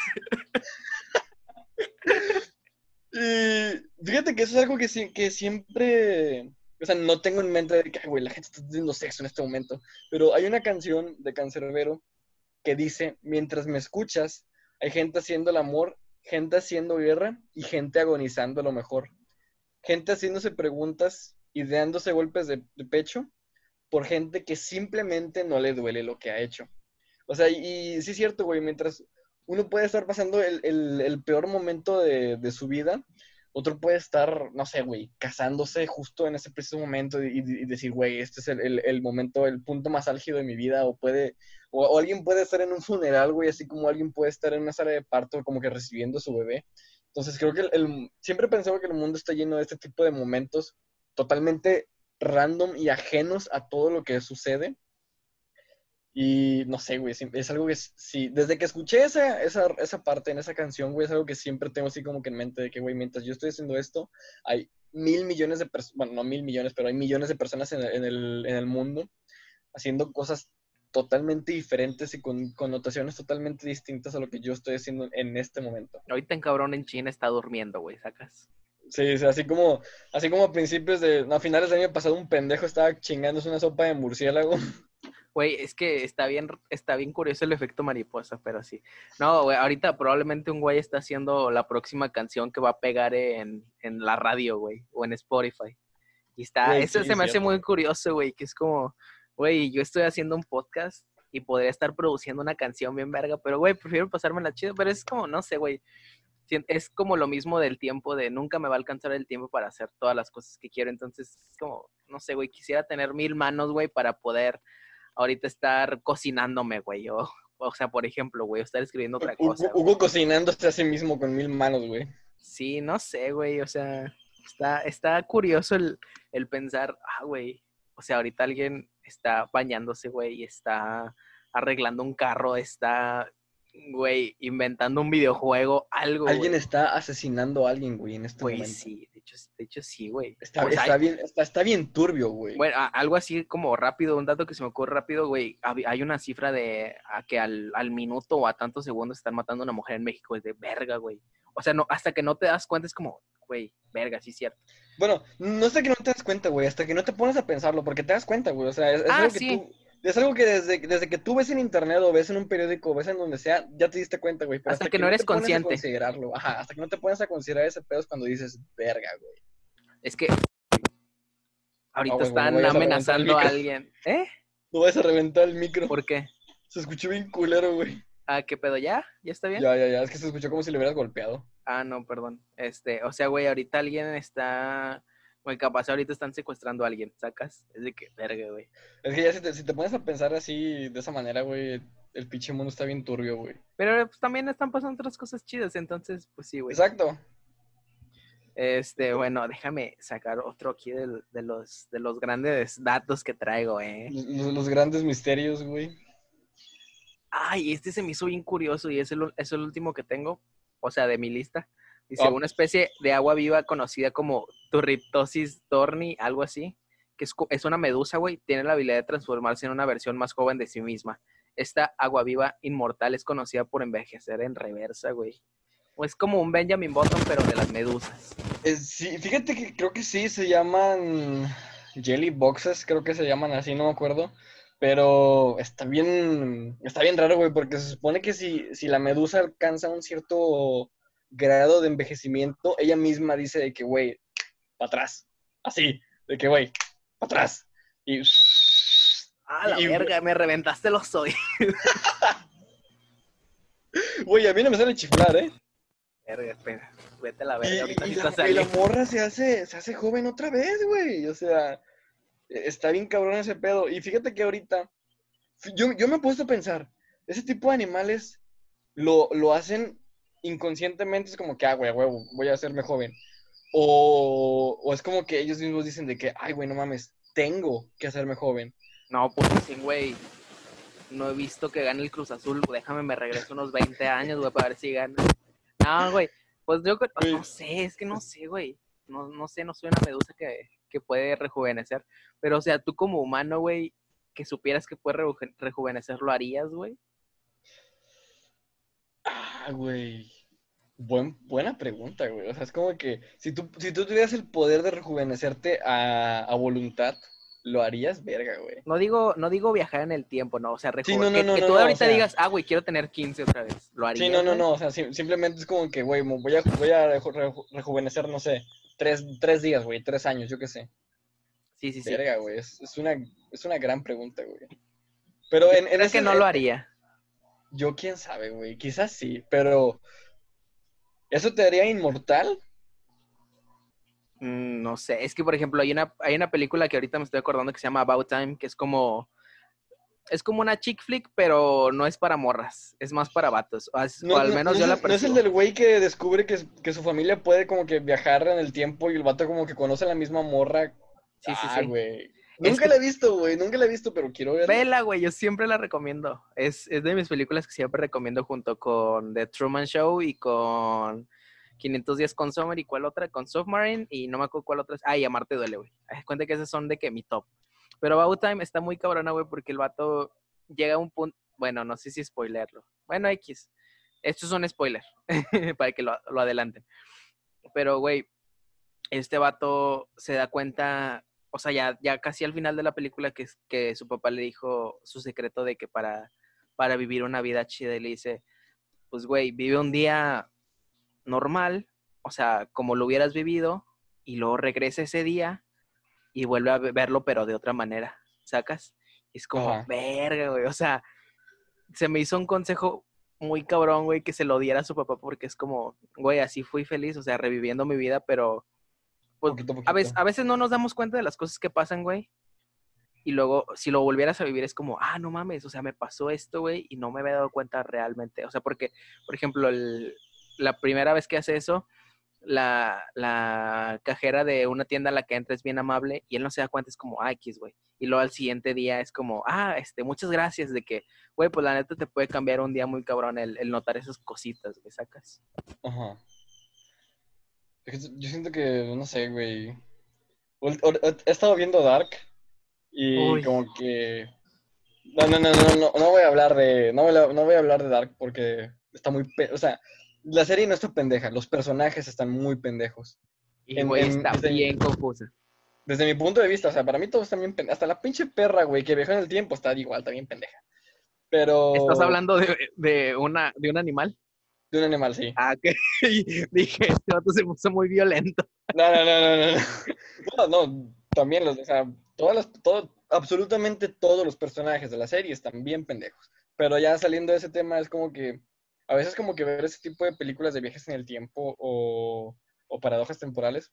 [LAUGHS] y fíjate que eso es algo que, que siempre, o sea, no tengo en mente de que, "Ay, güey, la gente está teniendo sexo en este momento. Pero hay una canción de Cancerbero que dice, mientras me escuchas, hay gente haciendo el amor, gente haciendo guerra y gente agonizando a lo mejor. Gente haciéndose preguntas y dándose golpes de pecho por gente que simplemente no le duele lo que ha hecho. O sea, y, sí es cierto, güey, mientras uno puede estar pasando el, el- peor momento de, de su vida, otro puede estar, no sé, güey, casándose justo en ese preciso momento y, decir, güey, este es el, el- momento, el punto más álgido de mi vida, o puede, o, alguien puede estar en un funeral, güey, así como alguien puede estar en una sala de parto, como que recibiendo su bebé. Entonces creo que siempre he pensado que el mundo está lleno de este tipo de momentos totalmente random y ajenos a todo lo que sucede. Y no sé, güey, es algo que sí, desde que escuché esa, esa, esa parte en esa canción, güey, es algo que siempre tengo así como que en mente de que, güey, mientras yo estoy haciendo esto, hay mil millones de personas, bueno, no mil millones, pero hay millones de personas en el, en el, en el mundo haciendo cosas totalmente diferentes y con connotaciones totalmente distintas a lo que yo estoy haciendo en este momento. Ahorita en cabrón en China está durmiendo, güey, sacas. Sí, sí, así como, así como a principios de, a finales del año pasado un pendejo estaba chingándose una sopa de murciélago. Güey, es que está bien, está bien curioso el efecto mariposa, pero sí. No, güey, ahorita probablemente un güey está haciendo la próxima canción que va a pegar en, en la radio, güey, o en Spotify. Y está, eso sí, se me hace muy curioso, güey, que es como, güey, yo estoy haciendo un podcast y podría estar produciendo una canción bien verga, pero, güey, prefiero pasármela chido, pero es como, no sé, güey. Es como lo mismo del tiempo, de nunca me va a alcanzar el tiempo para hacer todas las cosas que quiero. Entonces, es como, no sé, güey, quisiera tener mil manos, güey, para poder ahorita estar cocinándome, güey. O, o sea, por ejemplo, güey, estar escribiendo otra Hugo, cosa. güey. Hugo cocinándose a sí mismo con mil manos, güey. Sí, no sé, güey. O sea, está, está curioso el, el pensar, ah, güey. O sea, ahorita alguien está bañándose, güey, y está arreglando un carro, está, güey, inventando un videojuego, algo. Alguien güey. está asesinando a alguien, güey, en este Güey, momento. sí, de hecho de hecho sí, güey. Está, sea, está bien, está, está bien turbio, güey. Bueno, a- algo así como rápido, un dato que se me ocurre rápido, güey. Hay una cifra de a que al, al minuto o a tantos segundos están matando a una mujer en México. Es de verga, güey. O sea, no, hasta que no te das cuenta es como, güey, verga, sí es cierto. Bueno, no hasta que no te das cuenta, güey, hasta que no te pones a pensarlo, porque te das cuenta, güey. O sea, es, es Ah, algo que sí. tú. Es algo que desde, desde que tú ves en internet o ves en un periódico o ves en donde sea, ya te diste cuenta, güey. pero Hasta que no eres te pones a consciente. considerarlo, ajá, hasta que no te pones a considerar ese pedo es cuando dices, verga, güey. Es que ahorita Ah, están amenazando a alguien. ¿Eh? No vas a reventar el micro. ¿Por qué? Se escuchó bien culero, güey. Ah, ¿qué pedo? ¿Ya? ¿Ya está bien? Ya, ya, ya. Es que se escuchó como si le hubieras golpeado. Ah, no, perdón. Este, o sea, güey, ahorita alguien está, güey, capaz ahorita están secuestrando a alguien, ¿sacas? Es de que, verga, güey. Es que ya si te, si te pones a pensar así, de esa manera, güey, el pinche mundo está bien turbio, güey. Pero pues, también están pasando otras cosas chidas, entonces, pues sí, güey. Exacto. Este, bueno, déjame sacar otro aquí de, los, de los grandes datos que traigo, ¿eh? Los- los grandes misterios, güey. Ay, este se me hizo bien curioso y es el, es el último que tengo, o sea, de mi lista. Dice, Ah. una especie de agua viva conocida como Turritopsis dorni, algo así, que es, es una medusa, güey, tiene la habilidad de transformarse en una versión más joven de sí misma. Esta agua viva inmortal es conocida por envejecer en reversa, güey. O es como un Benjamin Button, pero de las medusas. Eh, sí, fíjate que creo que sí, se llaman Jelly Boxes, creo que se llaman así, no me acuerdo. Pero está bien, está bien raro, güey, porque se supone que si, si la medusa alcanza un cierto grado de envejecimiento, ella misma dice de que, güey, para atrás. Así, de que, güey, para atrás. Y... Ah, la Y- verga, me reventaste los oídos. [LAUGHS] Güey, a mí no me sale chiflar, ¿eh? Verga, espera, vete a la Y, verga, ahorita y sí la, y la morra se hace, se hace joven otra vez, güey. O sea, está bien cabrón ese pedo. Y fíjate que ahorita, yo, yo me he puesto a pensar, ese tipo de animales lo, lo hacen inconscientemente, es como que, ah, güey, huevo, voy a hacerme joven. O, o es como que ellos mismos dicen de que, ay, güey, no mames, tengo que hacerme joven. No, pues sí, güey. No he visto que gane el Cruz Azul. Déjame, me regreso unos 20 años, güey, para ver si gana. No, güey. Pues yo Güey. no sé, es que no sé, güey. No, no sé, no soy una medusa que, que puede rejuvenecer. Pero, o sea, tú como humano, güey, que supieras que puede reju- rejuvenecer, ¿lo harías, güey? Ah, güey. Buen, buena pregunta, güey. O sea, es como que si tú, si tú tuvieras el poder de rejuvenecerte a, a voluntad, ¿lo harías? Verga, güey. No digo, no digo viajar en el tiempo, no. O sea, Sí, no, no, que, no, que no, tú o ahorita sea- digas, ah, güey, quiero tener 15 otra vez. ¿Lo harías? Sí, no, no, güey? no. O sea, sim- simplemente es como que, güey, voy a, voy a reju- reju- rejuvenecer, no sé, tres, tres días, güey, tres años, yo qué sé. Sí, sí, sí. Verga, güey. Es, es una, es una gran pregunta, güey. Pero en, en ese- que no lo haría. Yo quién sabe, güey. Quizás sí, pero ¿eso te haría inmortal? Mm, No sé, es que por ejemplo hay una, hay una película que ahorita me estoy acordando que se llama About Time, que es como, es como una chick flick, pero no es para morras, es más para vatos, o, al menos no yo es la el- ¿No es el percibo. del güey que descubre que, que su familia puede como que viajar en el tiempo y el vato como que conoce a la misma morra? Sí, sí, ah, sí. güey. Nunca que- la he visto, güey. Nunca la he visto, pero quiero verla. Vela, güey, yo siempre la recomiendo. Es, es de mis películas que siempre recomiendo junto con The Truman Show y con 500 días con Summer y cuál otra, con Submarine y no me acuerdo cuál otra es. Ah, y Amarte duele, güey. Cuenta que esas son de que mi top. Pero About Time está muy cabrona, güey, porque el vato llega a un punto, bueno, no sé si spoilerlo. Bueno, X. Esto es un spoiler, [LAUGHS] para que lo, lo adelanten. Pero, güey, este vato se da cuenta, o sea, ya, ya casi al final de la película que, es- que su papá le dijo su secreto de que para, para vivir una vida chida, y le dice, pues, güey, vive un día normal, o sea, como lo hubieras vivido, y luego regresa ese día y vuelve a ve- verlo, pero de otra manera, ¿sacas? Y es como, Ajá. verga, güey, o sea, se me hizo un consejo muy cabrón, güey, que se lo diera a su papá, porque es como, güey, así fui feliz, o sea, reviviendo mi vida, pero pues, Poquito a a, veces, a veces no nos damos cuenta de las cosas que pasan, güey. Y luego, si lo volvieras a vivir, es como, ah, no mames, o sea, me pasó esto, güey, y no me había dado cuenta realmente. O sea, porque, por ejemplo, el- la primera vez que hace eso, la, la cajera de una tienda a la que entra es bien amable y él no se da cuenta, es como, ah, X, güey. Y luego al siguiente día es como, ah, este, muchas gracias de que, güey, pues la neta te puede cambiar un día muy cabrón el, el notar esas cositas, güey, sacas. Ajá. Yo siento que, no sé, güey. He estado viendo Dark y como que... No, no, no, no, no, no voy a hablar de... No voy a, no voy a hablar de Dark porque está muy... O sea, la serie no está pendeja, los personajes están muy pendejos. Y, güey, está bien confusa. Desde mi punto de vista, o sea, para mí todo está bien pendeja. Hasta la pinche perra, güey, que viajó en el tiempo está igual, está bien pendeja. Pero... ¿Estás hablando de, de, una, de un animal? De un animal, sí. Ah, que [LAUGHS] dije, este vato se puso muy violento. No, no, no, no, no. [LAUGHS] No, no, también los, o sea, todas las, todo, absolutamente todos los personajes de la serie están bien pendejos. Pero ya saliendo de ese tema es como que, a veces como que ver ese tipo de películas de viajes en el tiempo o, o paradojas temporales,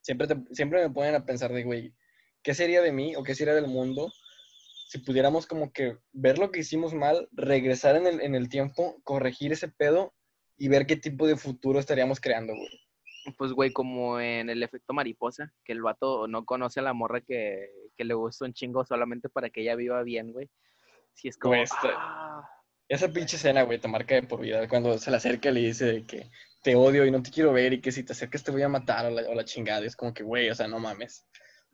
siempre, siempre me ponen a pensar de, güey, ¿qué sería de mí o qué sería del mundo si pudiéramos como que ver lo que hicimos mal, regresar en el, en el tiempo, corregir ese pedo y ver qué tipo de futuro estaríamos creando, güey. Pues, güey, como en el efecto mariposa, que el vato no conoce a la morra que, que le gusta un chingo solamente para que ella viva bien, güey. Si es como... Ah". Esa pinche escena, güey, te marca de por vida. Cuando se le acerca y le dice que te odio y no te quiero ver y que si te acercas te voy a matar o la, o la chingada. es como que, güey, o sea, no mames.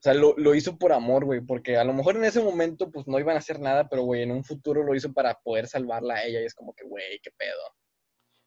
O sea, lo, lo hizo por amor, güey, porque a lo mejor en ese momento, pues no iban a hacer nada, pero, güey, en un futuro lo hizo para poder salvarla a ella y es como que, güey, qué pedo.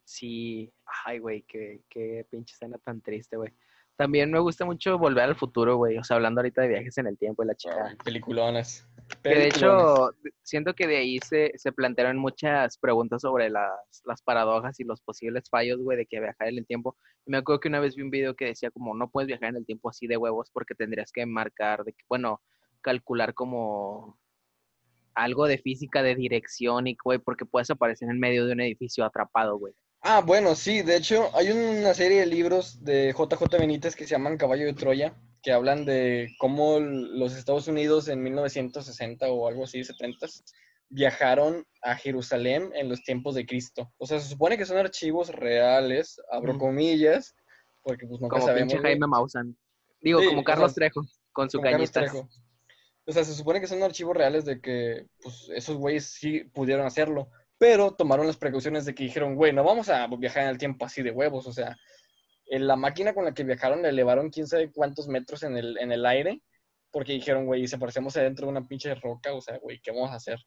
Sí, ay, güey, qué, qué pinche escena tan triste, güey. También me gusta mucho volver al futuro, güey. O sea, hablando ahorita de viajes en el tiempo y la chica. peliculones. Que de hecho, siento que de ahí se, se plantearon muchas preguntas sobre las, las paradojas y los posibles fallos, güey, de que viajar en el tiempo. me acuerdo que una vez vi un video que decía como, no puedes viajar en el tiempo así de huevos porque tendrías que marcar, de que, bueno, calcular como algo de física de dirección y, güey, porque puedes aparecer en medio de un edificio atrapado, güey. Ah, bueno, sí, de hecho hay una serie de libros de JJ Benítez que se llaman Caballo de Troya, que hablan de cómo los Estados Unidos en 1960 o algo así, 70, viajaron a Jerusalén en los tiempos de Cristo. O sea, se supone que son archivos reales, abro comillas, porque pues nunca como sabemos. Como Jaime Maussan. Digo, como Carlos Trejo, con su cañita. O sea, se supone que son archivos reales de que pues, esos güeyes sí pudieron hacerlo pero tomaron las precauciones de que dijeron, güey, no vamos a viajar en el tiempo así de huevos, o sea, en la máquina con la que viajaron le elevaron quién sabe cuántos metros en el, en el aire, porque dijeron, güey, si aparecemos adentro de una pinche roca, o sea, güey, ¿qué vamos a hacer?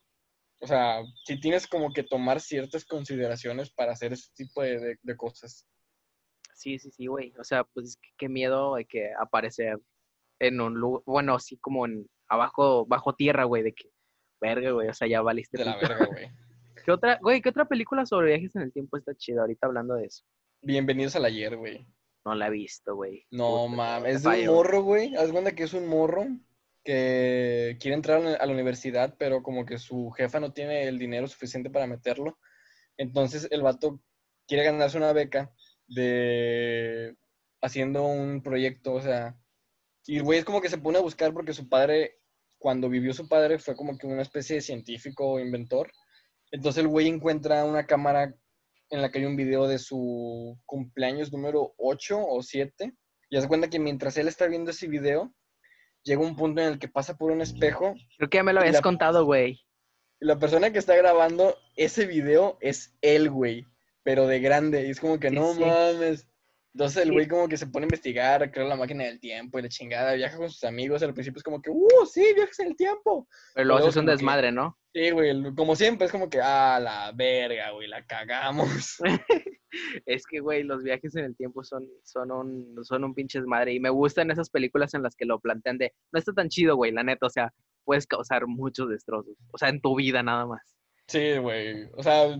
O sea, si tienes como que tomar ciertas consideraciones para hacer ese tipo de, de, cosas. Sí, sí, sí, güey. O sea, pues qué miedo hay que aparecer en un lugar, bueno, así como en abajo, bajo tierra, güey, de que, verga, güey, o sea, ya valiste. De la verga, güey. ¿Qué otra, güey, qué otra película sobre viajes en el tiempo está chida ahorita hablando de eso? Bienvenidos al ayer, güey. No la he visto, güey. No, mames, es de un morro, güey. Haz cuenta que es un morro que quiere entrar a la universidad, pero como que su jefa no tiene el dinero suficiente para meterlo. Entonces el vato quiere ganarse una beca de haciendo un proyecto, o sea, y güey es como que se pone a buscar porque su padre, cuando vivió su padre, fue como que una especie de científico o inventor. Entonces el güey encuentra una cámara en la que hay un video de su cumpleaños número 8 o 7. Y hace cuenta que mientras él está viendo ese video, llega un punto en el que pasa por un espejo. Creo que ya me lo habías contado, güey. Y la persona que está grabando ese video es él, güey. Pero de grande. Y es como que no mames. Entonces el güey como que se pone a investigar, crea la máquina del tiempo y la chingada, viaja con sus amigos, al principio es como que, ¡uh, sí, viajas en el tiempo! Pero luego es un desmadre, ¿no? Sí, güey, como siempre es como que, ah, la verga, güey, la cagamos. [LAUGHS] es que, güey, los viajes en el tiempo son, son, un, son un pinche desmadre y me gustan esas películas en las que lo plantean de, no está tan chido, güey, la neta, o sea, puedes causar muchos destrozos, o sea, en tu vida nada más. Sí, güey, o sea,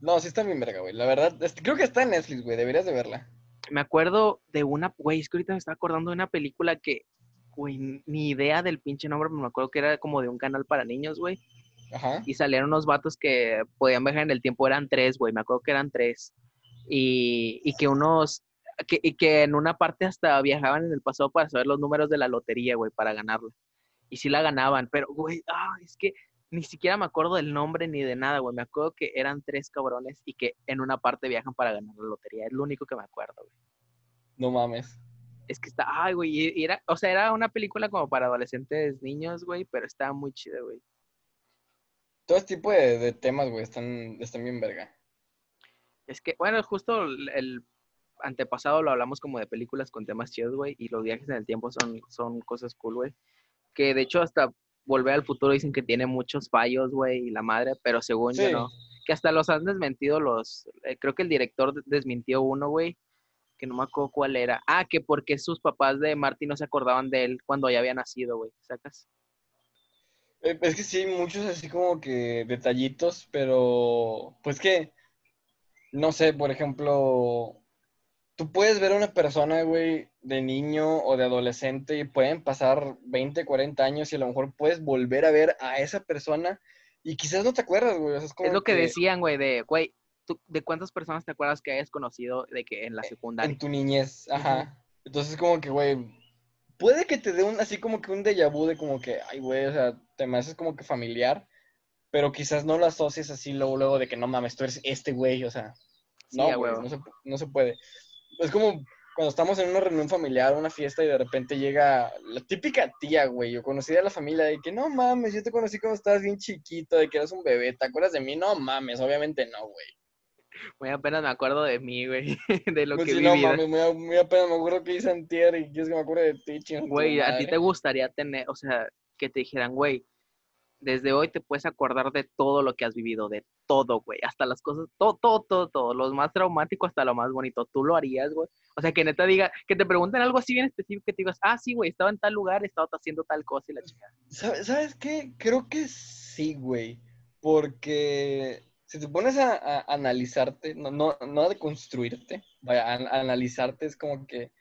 no, sí está bien verga, güey, la verdad, creo que está en Netflix, güey, deberías de verla me acuerdo de una, güey, es que ahorita me estaba acordando de una película que, güey, ni idea del pinche nombre, pero me acuerdo que era como de un canal para niños, güey. Ajá. Y salieron unos vatos que podían viajar en el tiempo, eran tres, güey, me acuerdo que eran tres. Y, y que unos, que, y que en una parte hasta viajaban en el pasado para saber los números de la lotería, güey, para ganarla. Y sí la ganaban, pero, güey, ah, es que ni siquiera me acuerdo del nombre ni de nada, güey. Me acuerdo que eran tres cabrones y que en una parte viajan para ganar la lotería. Es lo único que me acuerdo, güey. No mames. Es que está, ay, güey, y era, o sea, era una película como para adolescentes niños, güey, pero estaba muy chida, güey. Todo este tipo de, temas, güey, están, están bien verga. Es que, bueno, justo el, antepasado lo hablamos como de películas con temas chidos, güey, y los viajes en el tiempo son, son cosas cool, güey. Que de hecho hasta Volver al Futuro dicen que tiene muchos fallos, güey, y la madre, pero según yo no. Que hasta los han desmentido los, eh, creo que el director de- desmintió uno, güey, que no me acuerdo cuál era. Ah, que porque sus papás de Marty no se acordaban de él cuando ya había nacido, güey, ¿sacas? Eh, Es que sí, hay muchos así como que detallitos, pero pues que, no sé, por ejemplo, tú puedes ver a una persona, güey, de niño o de adolescente y pueden pasar 20, 40 años y a lo mejor puedes volver a ver a esa persona y quizás no te acuerdas, güey. o sea, es como Es lo que que decían, güey, de, güey, ¿tú- ¿de cuántas personas te acuerdas que hayas conocido de que en la secundaria? en tu niñez, ajá. Entonces como que, güey, puede que te dé un, así como que un déjà vu de como que, ay, güey, o sea, te me haces como que familiar, pero quizás no lo asocies así luego, luego de que no mames, tú eres este güey, o sea, no, güey, no se, no se puede. Es como cuando estamos en una reunión familiar, una fiesta y de repente llega la típica tía, güey, o conocida de la familia, de que no mames, yo te conocí cuando estabas bien chiquito, de que eras un bebé, ¿te acuerdas de mí? No mames, obviamente no, güey. Muy apenas me acuerdo de mí, güey, [LAUGHS] de lo Pues que sí, no vivido. mames, muy, a- muy apenas me acuerdo que hice antier y quieres que me acuerde de ti, chingada tu Güey, ¿a ti te gustaría tener, o sea, que te dijeran, güey, desde hoy te puedes acordar de todo lo que has vivido, de todo, güey, hasta las cosas, todo, todo, todo, todo, lo más traumático hasta lo más bonito, tú lo harías, güey. O sea, que neta diga, que te pregunten algo así bien específico, que te digas, ah, sí, güey, estaba en tal lugar, estaba haciendo tal cosa y la chica. ¿Sabes, ¿Sabes qué? Creo que sí, güey. Porque si te pones a, a analizarte, no, no, no de construirte, vaya, a, a analizarte es como que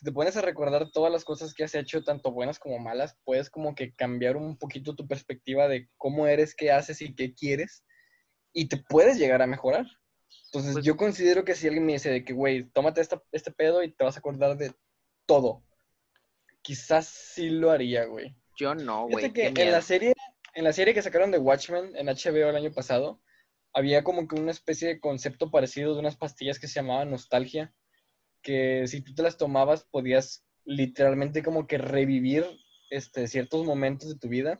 si te pones a recordar todas las cosas que has hecho, tanto buenas como malas, puedes como que cambiar un poquito tu perspectiva de cómo eres, qué haces y qué quieres, y te puedes llegar a mejorar. Entonces Pues- yo considero que si alguien me dice de que, güey, tómate esta- este pedo y te vas a acordar de todo, quizás sí lo haría, güey. Yo no, Fíjate güey, que en la serie, en la serie que sacaron de Watchmen en HBO el año pasado, había como que una especie de concepto parecido de unas pastillas que se llamaban nostalgia, que si tú te las tomabas podías literalmente como que revivir este, ciertos momentos de tu vida,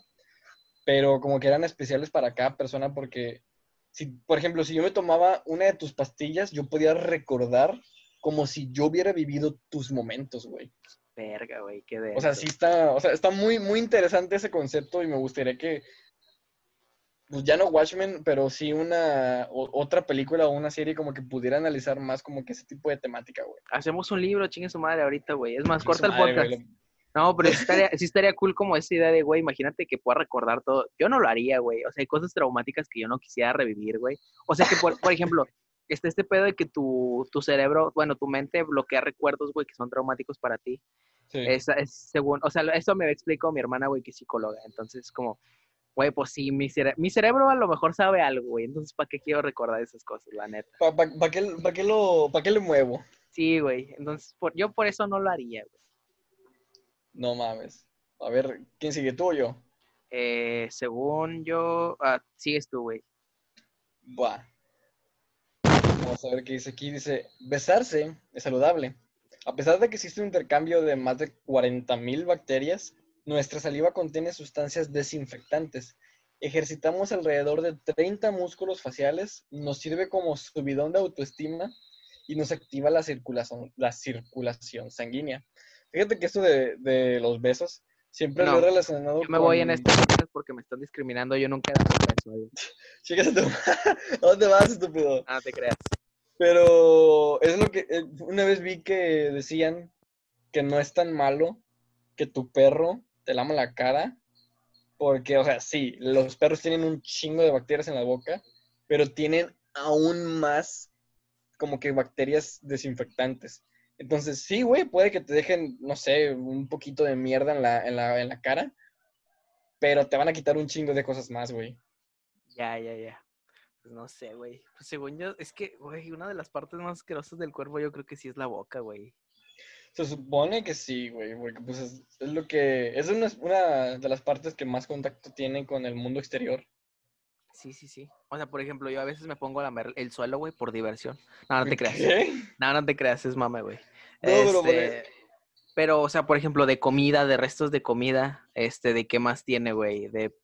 pero como que eran especiales para cada persona porque, si, por ejemplo, si yo me tomaba una de tus pastillas, yo podía recordar como si yo hubiera vivido tus momentos, güey. Verga, güey, qué O sea, sí está, o sea, está muy, muy interesante ese concepto y me gustaría que, pues ya no Watchmen, pero sí una, o- otra película o una serie como que pudiera analizar más como que ese tipo de temática, güey. Hacemos un libro, chingue su madre ahorita, güey. Es más, corta el madre, podcast. güey, No, pero sí [LAUGHS] estaría, sí estaría cool como esa idea de, güey, imagínate que pueda recordar todo. Yo no lo haría, güey. O sea, hay cosas traumáticas que yo no quisiera revivir, güey. O sea, que, por, por ejemplo, este, este pedo de que tu, tu cerebro, bueno, tu mente bloquea recuerdos, güey, que son traumáticos para ti. Sí. Es, es según, o sea, eso me explicó mi hermana, güey, que es psicóloga. Entonces, como, güey, pues sí, mi, cere- mi cerebro a lo mejor sabe algo, güey. Entonces, ¿para qué quiero recordar esas cosas, la neta? ¿Para pa, pa qué, pa qué lo, qué le muevo? Sí, güey. Entonces, por- yo por eso no lo haría, güey. No mames. A ver, ¿quién sigue tú o yo? Eh, según yo, ah, sigues tú, güey. Buah. Vamos a ver qué dice aquí. Dice, besarse es saludable. A pesar de que existe un intercambio de más de 40.000 bacterias, nuestra saliva contiene sustancias desinfectantes. Ejercitamos alrededor de 30 músculos faciales, nos sirve como subidón de autoestima y nos activa la circulación, la circulación sanguínea. Fíjate que esto de, de los besos siempre lo No, he relacionado Yo me voy en con- este porque me están discriminando. Yo nunca he dado un beso. [LAUGHS] Chicas, ¿a [LAUGHS] dónde vas, estúpido? Ah, te creas. Pero es lo que eh, una vez vi que decían que no es tan malo que tu perro te lama la cara. Porque, o sea, sí, los perros tienen un chingo de bacterias en la boca, pero tienen aún más como que bacterias desinfectantes. Entonces, sí, güey, puede que te dejen, no sé, un poquito de mierda en la, en la, en la cara, pero te van a quitar un chingo de cosas más, güey. Ya, ya, ya. Pues no sé, güey. Pues según yo, es que, güey, una de las partes más asquerosas del cuerpo yo creo que sí es la boca, güey. Se supone que sí, güey, porque pues es, es lo que... Es una, una de las partes que más contacto tiene con el mundo exterior. Sí, sí, sí. O sea, por ejemplo, yo a veces me pongo a lamer el suelo, güey, por diversión. No, no te creas. ¿Qué? No, no te creas, es mame, güey. No, pero Este, o sea, por ejemplo, de comida, de restos de comida, este, ¿de qué más tiene, güey? De,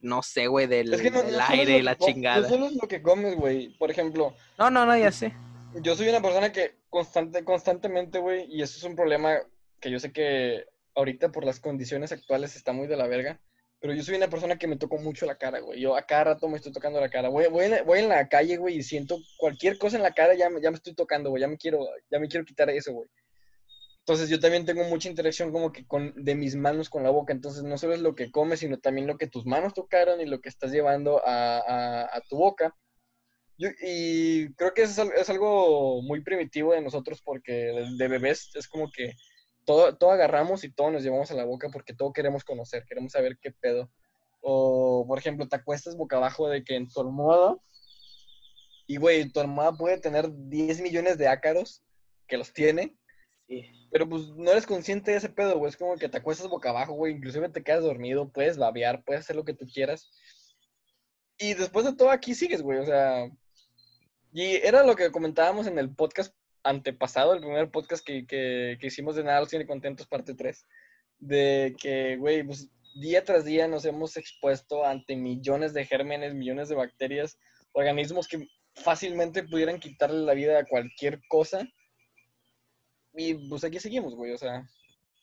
no sé, güey, del, Es que no, del no solo es aire la chingada. No solo es lo que comes, güey. Por ejemplo, No, no, no, ya sé. Yo soy una persona que constante, constantemente, güey, y eso es un problema que yo sé que ahorita por las condiciones actuales está muy de la verga, pero yo soy una persona que me toco mucho la cara, güey. Yo a cada rato me estoy tocando la cara. Voy, voy, en, voy en la calle, güey, y siento cualquier cosa en la cara, ya, ya me estoy tocando, güey. Ya me quiero, ya me quiero quitar eso, güey. Entonces yo también tengo mucha interacción como que con, de mis manos con la boca. Entonces no solo es lo que comes, sino también lo que tus manos tocaron y lo que estás llevando a- a tu boca. Yo- y creo que eso es, es algo muy primitivo de nosotros porque de, de bebés es como que todo, todo agarramos y todo nos llevamos a la boca porque todo queremos conocer, queremos saber qué pedo. O, por ejemplo, te acuestas boca abajo de que en tu almohada y, güey, tu almohada puede tener 10 millones de ácaros que los tiene Sí. pero pues no eres consciente de ese pedo, güey. Es como que te acuestas boca abajo, güey. Inclusive te quedas dormido, puedes babear, puedes hacer lo que tú quieras. Y después de todo aquí sigues, güey. O sea, y era lo que comentábamos en el podcast antepasado, el primer podcast que, que, que hicimos de Nada los tiene contentos, parte 3. De que, güey, pues día tras día nos hemos expuesto ante millones de gérmenes, millones de bacterias, organismos que fácilmente pudieran quitarle la vida a cualquier cosa. Y pues aquí seguimos, güey. O sea,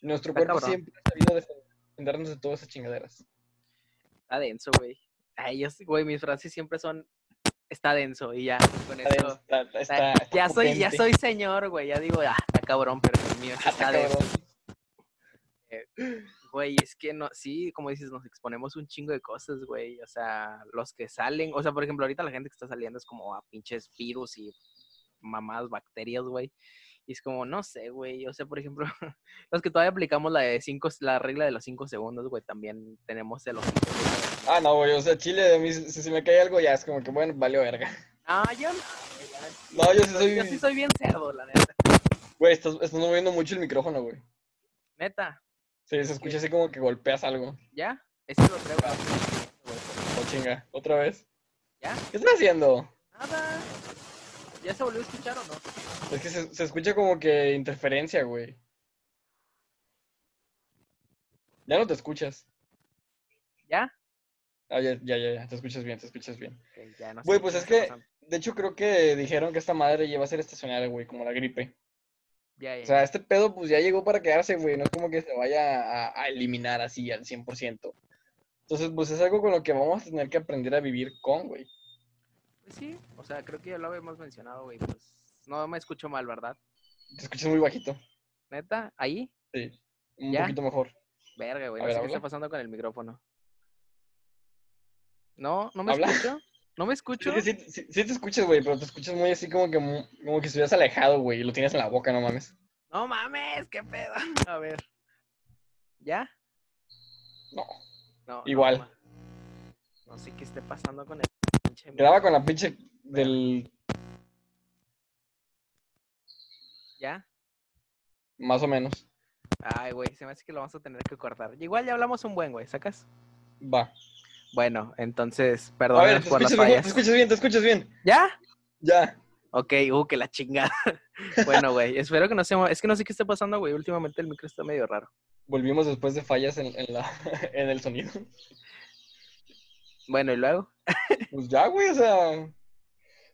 nuestro cuerpo cabrón. siempre ha sabido defendernos de todas esas chingaderas. Está denso, güey. Ay, yo, güey, mis frases siempre son, está denso y ya, con Está, eso. está- está- ya soy, ya soy señor, güey. Ya digo, ah, está cabrón, pero el mío Ah, está denso. cabrón. Güey, es que no, sí, como dices, nos exponemos un chingo de cosas, güey. O sea, los que salen, o sea, por ejemplo, ahorita la gente que está saliendo es como a pinches virus y mamadas, bacterias, güey. Y es como, no sé, güey. O sea, por ejemplo, [LAUGHS] los que todavía aplicamos la de cinco, la regla de los cinco segundos, güey, también tenemos el ojito. Ah, no, güey. O sea, Chile, a mí, si si me cae algo ya es como que, bueno, valió verga. Ah, yo no. güey, ya, No, yo sí soy- Yo sí soy bien cerdo, la neta. Güey, estás, estás moviendo mucho el micrófono, güey. Neta, Sí, se escucha así como que golpeas algo. ¿ya? Ese lo traigo. güey. Oh, chinga. ¿Otra vez? ¿Ya? ¿Qué estás haciendo? Nada. ¿Ya se volvió a escuchar o no? Es que se, se escucha como que interferencia, güey. Ya no te escuchas. ¿Ya? Ah, ya, ya, ya, te escuchas bien, te escuchas bien. Ok, ya no sé Güey, pues es que, pasando. de hecho, creo que dijeron que esta madre ya va a ser estacionaria, güey, como la gripe. Ya, ya, O sea, este pedo, pues ya llegó para quedarse, güey. No es como que se vaya a, a eliminar así al 100%. Entonces, pues es algo con lo que vamos a tener que aprender a vivir con, güey. Pues sí, o sea, creo que ya lo habíamos mencionado, güey. Pues no me escucho mal, ¿verdad? Te escuchas muy bajito. ¿Neta? ¿Ahí? Sí, un ¿Ya? poquito mejor. Verga, güey. No ver, sé qué está pasando con el micrófono. No, no me Habla. escucho. No me escucho. Sí, sí- sí te escuchas, güey, pero te escuchas muy así como que, como que estuvieras alejado, güey, y lo tienes en la boca, no mames. No mames, qué pedo. A ver. ¿Ya? No. No. Igual. No, sé qué esté pasando con el pinche Graba con la pinche del... ¿Ya? más o menos. Ay, güey, se me hace que lo vamos a tener que cortar. Igual ya hablamos un buen, güey, ¿sacas? Va. Bueno, entonces, perdón por las fallas. te escuchas bien, te escuchas bien. ¿Ya? Ya. Ok, uh, que la chingada. [LAUGHS] bueno, güey, espero que no sea... Es que no sé qué está pasando, güey. Últimamente el micro está medio raro. Volvimos después de fallas en, en la, [LAUGHS] en el sonido. Bueno, ¿y luego? Pues ya, güey, o sea.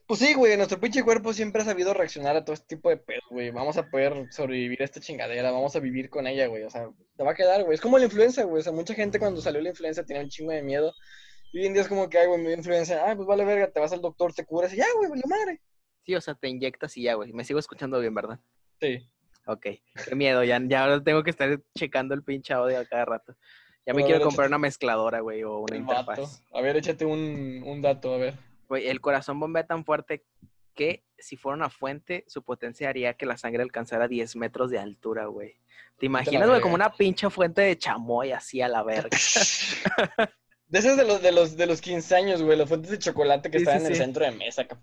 Pues sí, güey, nuestro pinche cuerpo siempre ha sabido reaccionar a todo este tipo de pedo, güey. Vamos a poder sobrevivir a esta chingadera, vamos a vivir con ella, güey. O sea, te va a quedar, güey. Es como la influenza, güey. O sea, mucha gente cuando salió la influenza tenía un chingo de miedo. Y hoy en día es como que, ay, güey, me dio influenza. Ay, pues vale verga, te vas al doctor, te curas y ya, güey, vale madre. Sí, o sea, te inyectas y ya, güey. Me sigo escuchando bien, ¿verdad? Sí. Ok, qué miedo. Ya, ya ahora tengo que estar checando el pinche audio a cada rato. Ya me quiero ver, comprar échate. una mezcladora, güey, o una El vato. interfaz. A ver, échate un, un dato, a ver. Güey, el corazón bombea tan fuerte que si fuera una fuente, su potencia haría que la sangre alcanzara 10 metros de altura, güey. ¿Te imaginas, güey, como una pinche fuente de chamoy así a la verga? [LAUGHS] De esos de los, de los, de los 15 años, güey, las fuentes de chocolate que Sí, sí, en el centro de mesa, cap-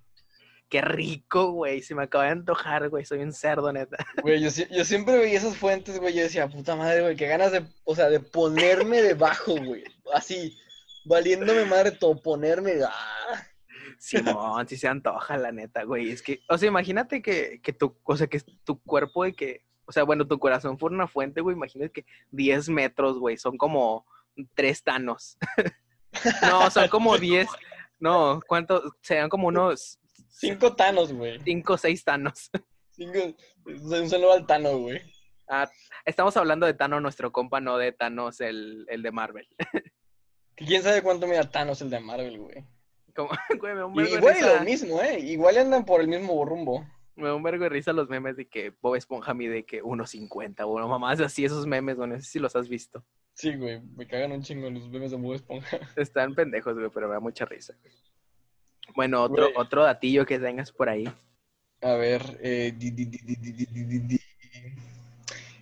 Qué rico, güey. Se me acaba de antojar, güey. Soy un cerdo, neta. Güey, yo siempre veía esas fuentes, güey, yo decía, puta madre, güey, qué ganas de, o sea, de ponerme debajo, güey, así, valiéndome madre todo, ponerme, ah. Simón, si se antoja, la neta, güey. Es que, o sea, imagínate que, que tu, o sea, que tu cuerpo y que, o sea, bueno, tu corazón fuera una fuente, güey. Imagínate que 10 metros, güey, son como tres tanos. [LAUGHS] no, son como 10. No, ¿cuántos? Serían como unos Cinco Thanos, güey. Cinco seis Thanos. [LAUGHS] Cinco... Un saludo al Thanos, güey. Ah, estamos hablando de Thanos, nuestro compa, no de Thanos, el, el de Marvel. [LAUGHS] Quién sabe cuánto mira Thanos el de Marvel, güey. [LAUGHS] Como, Igual lo mismo, ¿eh? Igual andan por el mismo rumbo. Me da un vergo de risa los memes de que Bob Esponja mide que 1.50 o mamás así, esos memes, güey. No sé si los has visto. Sí, güey, me cagan un chingo los memes de Bob Esponja. [LAUGHS] Están pendejos, güey, pero me da mucha risa. Bueno, otro, otro datillo que tengas por ahí. A ver, eh,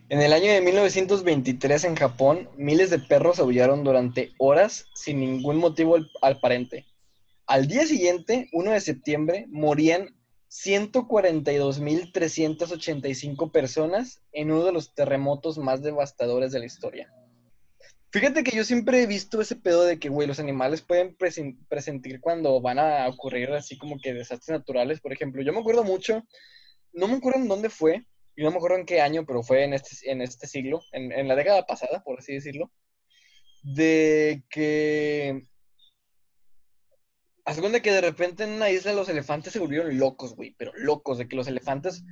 en el año de 1923 en Japón, miles de perros aullaron durante horas sin ningún motivo al aparente. Al día siguiente, 1 de septiembre, morían 142.385 personas en uno de los terremotos más devastadores de la historia. Fíjate que yo siempre he visto ese pedo de que, güey, los animales pueden presen- presentir cuando van a ocurrir así como que desastres naturales. Por ejemplo, yo me acuerdo mucho, no me acuerdo en dónde fue, y no me acuerdo en qué año, pero fue en este, en este siglo, en, en la década pasada, por así decirlo, de que... Haz de cuenta que de repente en una isla los elefantes se volvieron locos, güey, pero locos, de que los elefantes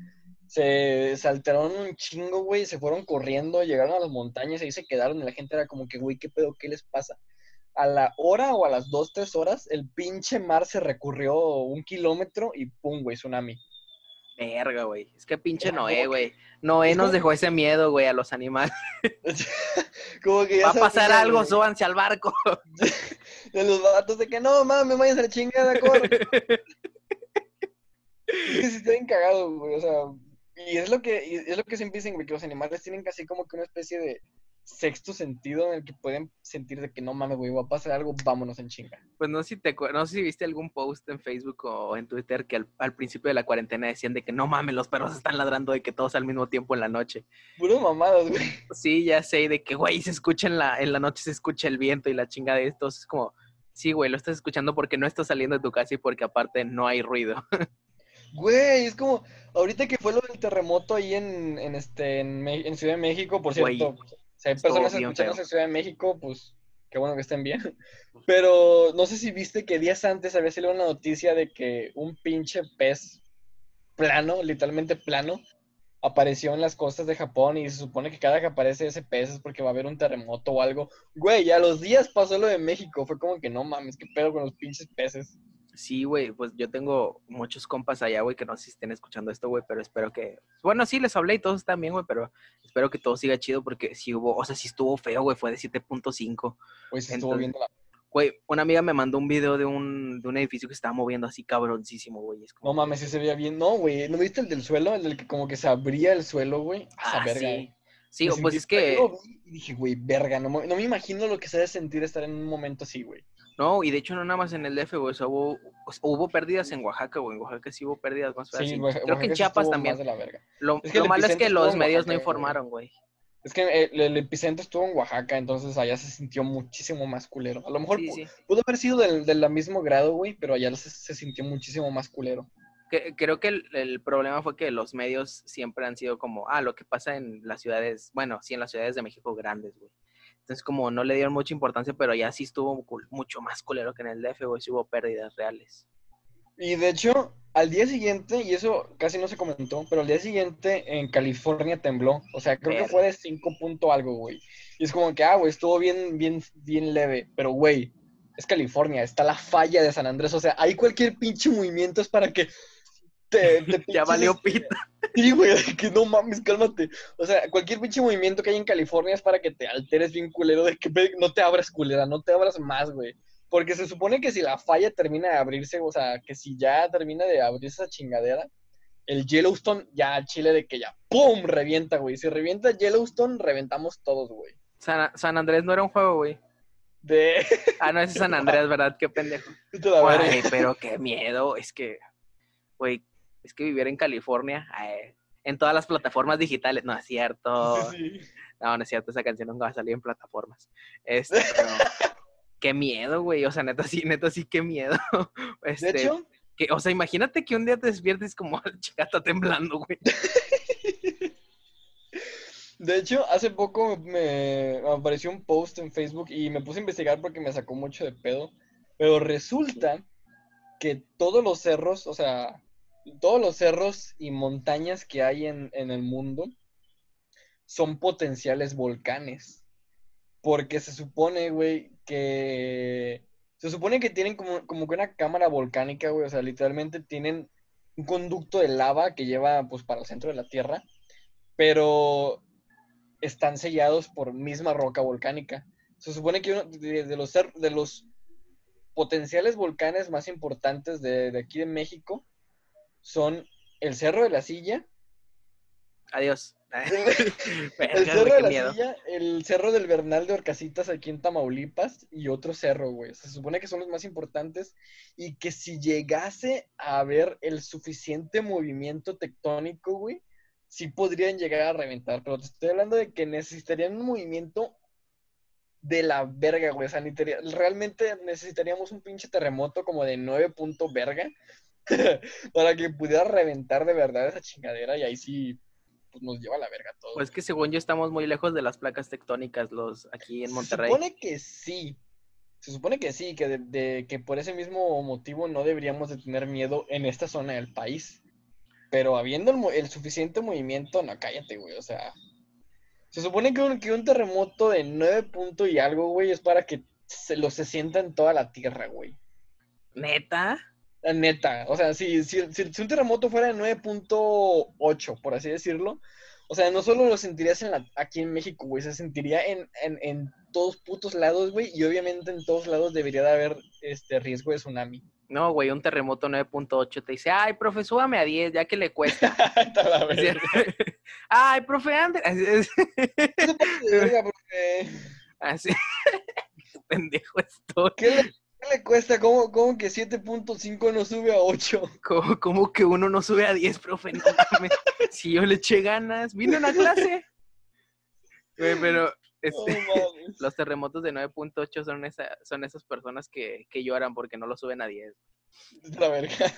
se, alteraron un chingo, güey, se fueron corriendo, llegaron a las montañas y ahí se quedaron y la gente era como que, güey, ¿qué pedo? ¿Qué les pasa? A la hora o a las dos, tres horas, el pinche mar se recurrió un kilómetro y pum, güey, tsunami. Verga, güey. Es que pinche Era Noé, que- güey. Noé nos dejó ese miedo, güey, a los animales. [LAUGHS] [LAUGHS] como que ya Va a pasar algo, súbanse al barco. [LAUGHS] De los vatos de que no mames, vayan a la chingada, corre. Es que sí está bien cagado, güey, o sea, y es lo que, y es lo que siempre dicen, güey, que los animales tienen casi como que una especie de sexto sentido en el que pueden sentir de que no mames, güey, va a pasar algo, vámonos en chinga. Pues no sé si te no sé si viste algún post en Facebook o en Twitter que al, al principio de la cuarentena decían de que no mames, los perros están ladrando de que todos al mismo tiempo en la noche. Puras mamadas, güey. Sí, ya sé, de que güey, se escucha en la, en la noche, se escucha el viento y la chinga de esto. Es como, sí, güey, lo estás escuchando porque no estás saliendo de tu casa y porque aparte no hay ruido. [LAUGHS] Güey, es como, ahorita que fue lo del terremoto ahí en, en este, en, Ciudad de México, por Güey, cierto, si hay personas feo. en Ciudad de México, pues, qué bueno que estén bien. Pero no sé si viste que días antes había salido una noticia de que un pinche pez plano, literalmente plano, apareció en las costas de Japón y se supone que cada que aparece ese pez es porque va a haber un terremoto o algo. Güey, a los días pasó lo de México, fue como que no mames, qué pedo con los pinches peces. Sí, güey, pues yo tengo muchos compas allá, güey, que no sé si estén escuchando esto, güey, pero espero que... Bueno, sí, les hablé y todos están bien, güey, pero espero que todo siga chido porque sí hubo, o sea, sí estuvo feo, güey, fue de 7.5. Güey, se estuvo viendo la... Güey, una amiga me mandó un video de un, de un edificio que estaba moviendo así cabroncísimo, güey. Como, No mames, sí se veía bien. No, güey, ¿no viste el del suelo? El del que como que se abría el suelo, güey. Ah, verga. sí. Sí, Me pues es que... Y dije, güey, verga, no, me- no me imagino lo que se debe sentir estar en un momento así, güey. No, y de hecho no nada más en el DF, güey, o sea, hubo, hubo pérdidas en Oaxaca, güey, en Oaxaca sí hubo pérdidas más feas. Sí, Oaxaca- Creo que en Chiapas también. Lo, Es que lo malo es que los medios no Oaxaca, informaron, güey. Es que el, el epicentro estuvo en Oaxaca, entonces allá se sintió muchísimo más culero. A lo mejor Sí, pu- sí. pudo haber sido del, del mismo grado, güey, pero allá se, se sintió muchísimo más culero. Que- creo que el, el problema fue que los medios siempre han sido como, ah, lo que pasa en las ciudades, bueno, sí, en las ciudades de México grandes, güey. Entonces, como no le dieron mucha importancia, pero ya sí estuvo mucho más culero que en el DF, güey, sí hubo pérdidas reales. Y de hecho, al día siguiente, y eso casi no se comentó, pero al día siguiente en California tembló. O sea, creo que fue de 5 punto algo, güey. Y es como que, ah, güey, estuvo bien, bien, bien leve. Pero, güey, es California, está la falla de San Andrés. O sea, hay cualquier pinche movimiento es para que te, te [LAUGHS] Ya valió pita. Sí, güey, que no mames, cálmate. O sea, cualquier pinche movimiento que hay en California es para que te alteres bien culero, de que no te abras culera, no te abras más, güey. Porque se supone que si la falla termina de abrirse, o sea, que si ya termina de abrirse esa chingadera, el Yellowstone ya al chile de que ya, ¡pum! revienta, güey. Si revienta Yellowstone, reventamos todos, güey. San, San Andrés no era un juego, güey. De... [LAUGHS] Ah, no, ese es San Andrés, ¿verdad? Qué pendejo. [LAUGHS] Pero qué miedo. Es que, güey, es que vivir en California, ay, en todas las plataformas digitales, no es cierto. Sí, [LAUGHS] sí. No, no es cierto, esa canción nunca va a salir en plataformas. Este, pero, [LAUGHS] qué miedo, güey. O sea, neta sí, neta sí, qué miedo. [LAUGHS] De Este, hecho, que, o sea, imagínate que un día te despiertes como chica está temblando, güey. De hecho, hace poco me apareció un post en Facebook y me puse a investigar porque me sacó mucho de pedo. Pero resulta que todos los cerros, o sea, todos los cerros y montañas que hay en, en el mundo son potenciales volcanes. Porque se supone, güey, que... Se supone que tienen como, como que una cámara volcánica, güey. O sea, literalmente tienen un conducto de lava que lleva, pues, para el centro de la Tierra. Pero están sellados por misma roca volcánica. Se supone que uno de, los, de los potenciales volcanes más importantes de, de aquí de México son el Cerro de la Silla. Adiós. [LAUGHS] [LAUGHS] el Cerro de la Silla, el Cerro del Bernal de Orcasitas aquí en Tamaulipas y otro cerro, güey. Se supone que son los más importantes y que si llegase a haber el suficiente movimiento tectónico, güey, sí podrían llegar a reventar. Pero te estoy hablando de que necesitarían un movimiento de la verga, güey. sanitaria. realmente necesitaríamos un pinche terremoto como de 9 punto verga [LAUGHS] para que pudiera reventar de verdad esa chingadera y ahí sí pues, nos lleva a la verga todo. Pues que según yo estamos muy lejos de las placas tectónicas los aquí en Monterrey. Se supone que sí. Se supone que sí, que, de, que por ese mismo motivo no deberíamos de tener miedo en esta zona del país. Pero habiendo el, suficiente movimiento, no, cállate, güey, o sea... Se supone que un, que un terremoto de 9 puntos y algo, güey, es para que se lo se sienta en toda la tierra, güey. ¿Neta? Neta, o sea, si, si, un terremoto fuera de 9.8, por así decirlo, o sea, no solo lo sentirías en la, aquí en México, güey, se sentiría en, en, en todos putos lados, güey, y obviamente en todos lados debería de haber este riesgo de tsunami. No, güey, un terremoto 9.8 te dice, ay, profe, súbame a 10, ya que le cuesta. [LAUGHS] [LAUGHS] ay, profe, ande. Así. [LAUGHS] pendejo esto. ¿Qué le, le cuesta? ¿Cómo, cómo que 7.5 no sube a 8? [LAUGHS] ¿Cómo, que uno no sube a 10, profe? No, si yo le eché ganas, vine a una clase. Güey, pero este, [LAUGHS] los terremotos de 9.8 son, esa, son esas personas que, que, lloran porque no lo suben a 10. [LAUGHS] La verga.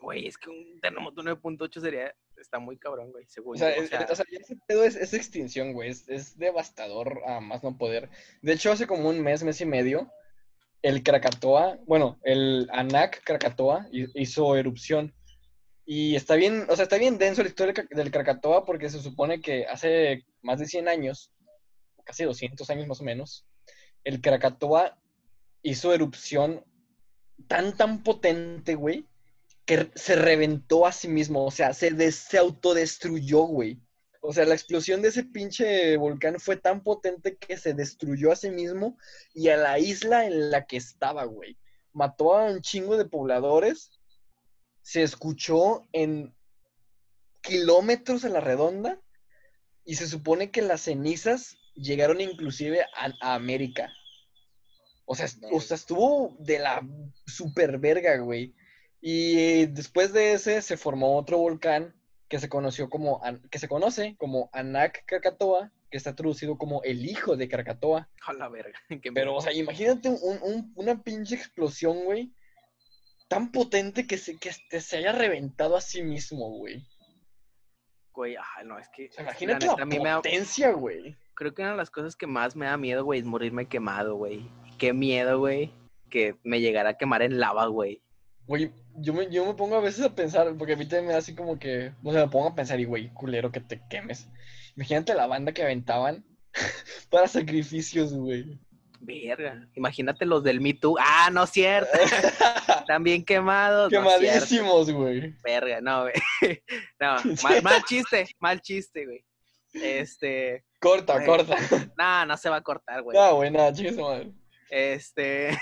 güey, es que un terremoto 9.8 sería, está muy cabrón, güey, según o sea, o sea, ese pedo es, es extinción, güey, es, es, devastador a más no poder. De hecho, hace como un mes, mes y medio, el Krakatoa, bueno, el Anak Krakatoa hizo erupción. Y está bien, o sea, está bien denso la historia del Krakatoa porque se supone que hace más de 100 años, casi 200 años más o menos, el Krakatoa hizo erupción tan, tan potente, güey, que se reventó a sí mismo, o sea, se, se autodestruyó, güey. O sea, la explosión de ese pinche volcán fue tan potente que se destruyó a sí mismo y a la isla en la que estaba, güey. Mató a un chingo de pobladores. Se escuchó en kilómetros a la redonda y se supone que las cenizas llegaron inclusive a, América. O sea, o sea, estuvo de la super verga, güey. Y después de ese se formó otro volcán que se conoció como, que se conoce como Anak Krakatoa, que está traducido como el hijo de Krakatoa. A la verga. [LAUGHS] Pero, o sea, imagínate una pinche explosión, güey, tan potente que se, que se haya reventado a sí mismo, güey. Güey, ah, no, es que... imagínate la, potencia, güey. Creo que una de las cosas que más me da miedo, güey, es morirme quemado, güey. Qué miedo, güey, que me llegara a quemar en lava, güey. Güey, yo me, yo me pongo a veces a pensar, porque a mí también me da así como que, o sea, me pongo a pensar y, güey, culero que te quemes. Imagínate la banda que aventaban [LAUGHS] para sacrificios, güey. Verga, imagínate los del Me Too. Ah, no es cierto. [LAUGHS] También quemados. Quemadísimos, güey. Verga, no, güey. [LAUGHS] No, mal, chiste, mal chiste, güey. Este. Corta, corta. No, no se va a cortar, güey. No, güey, nada, chingue madre. Este.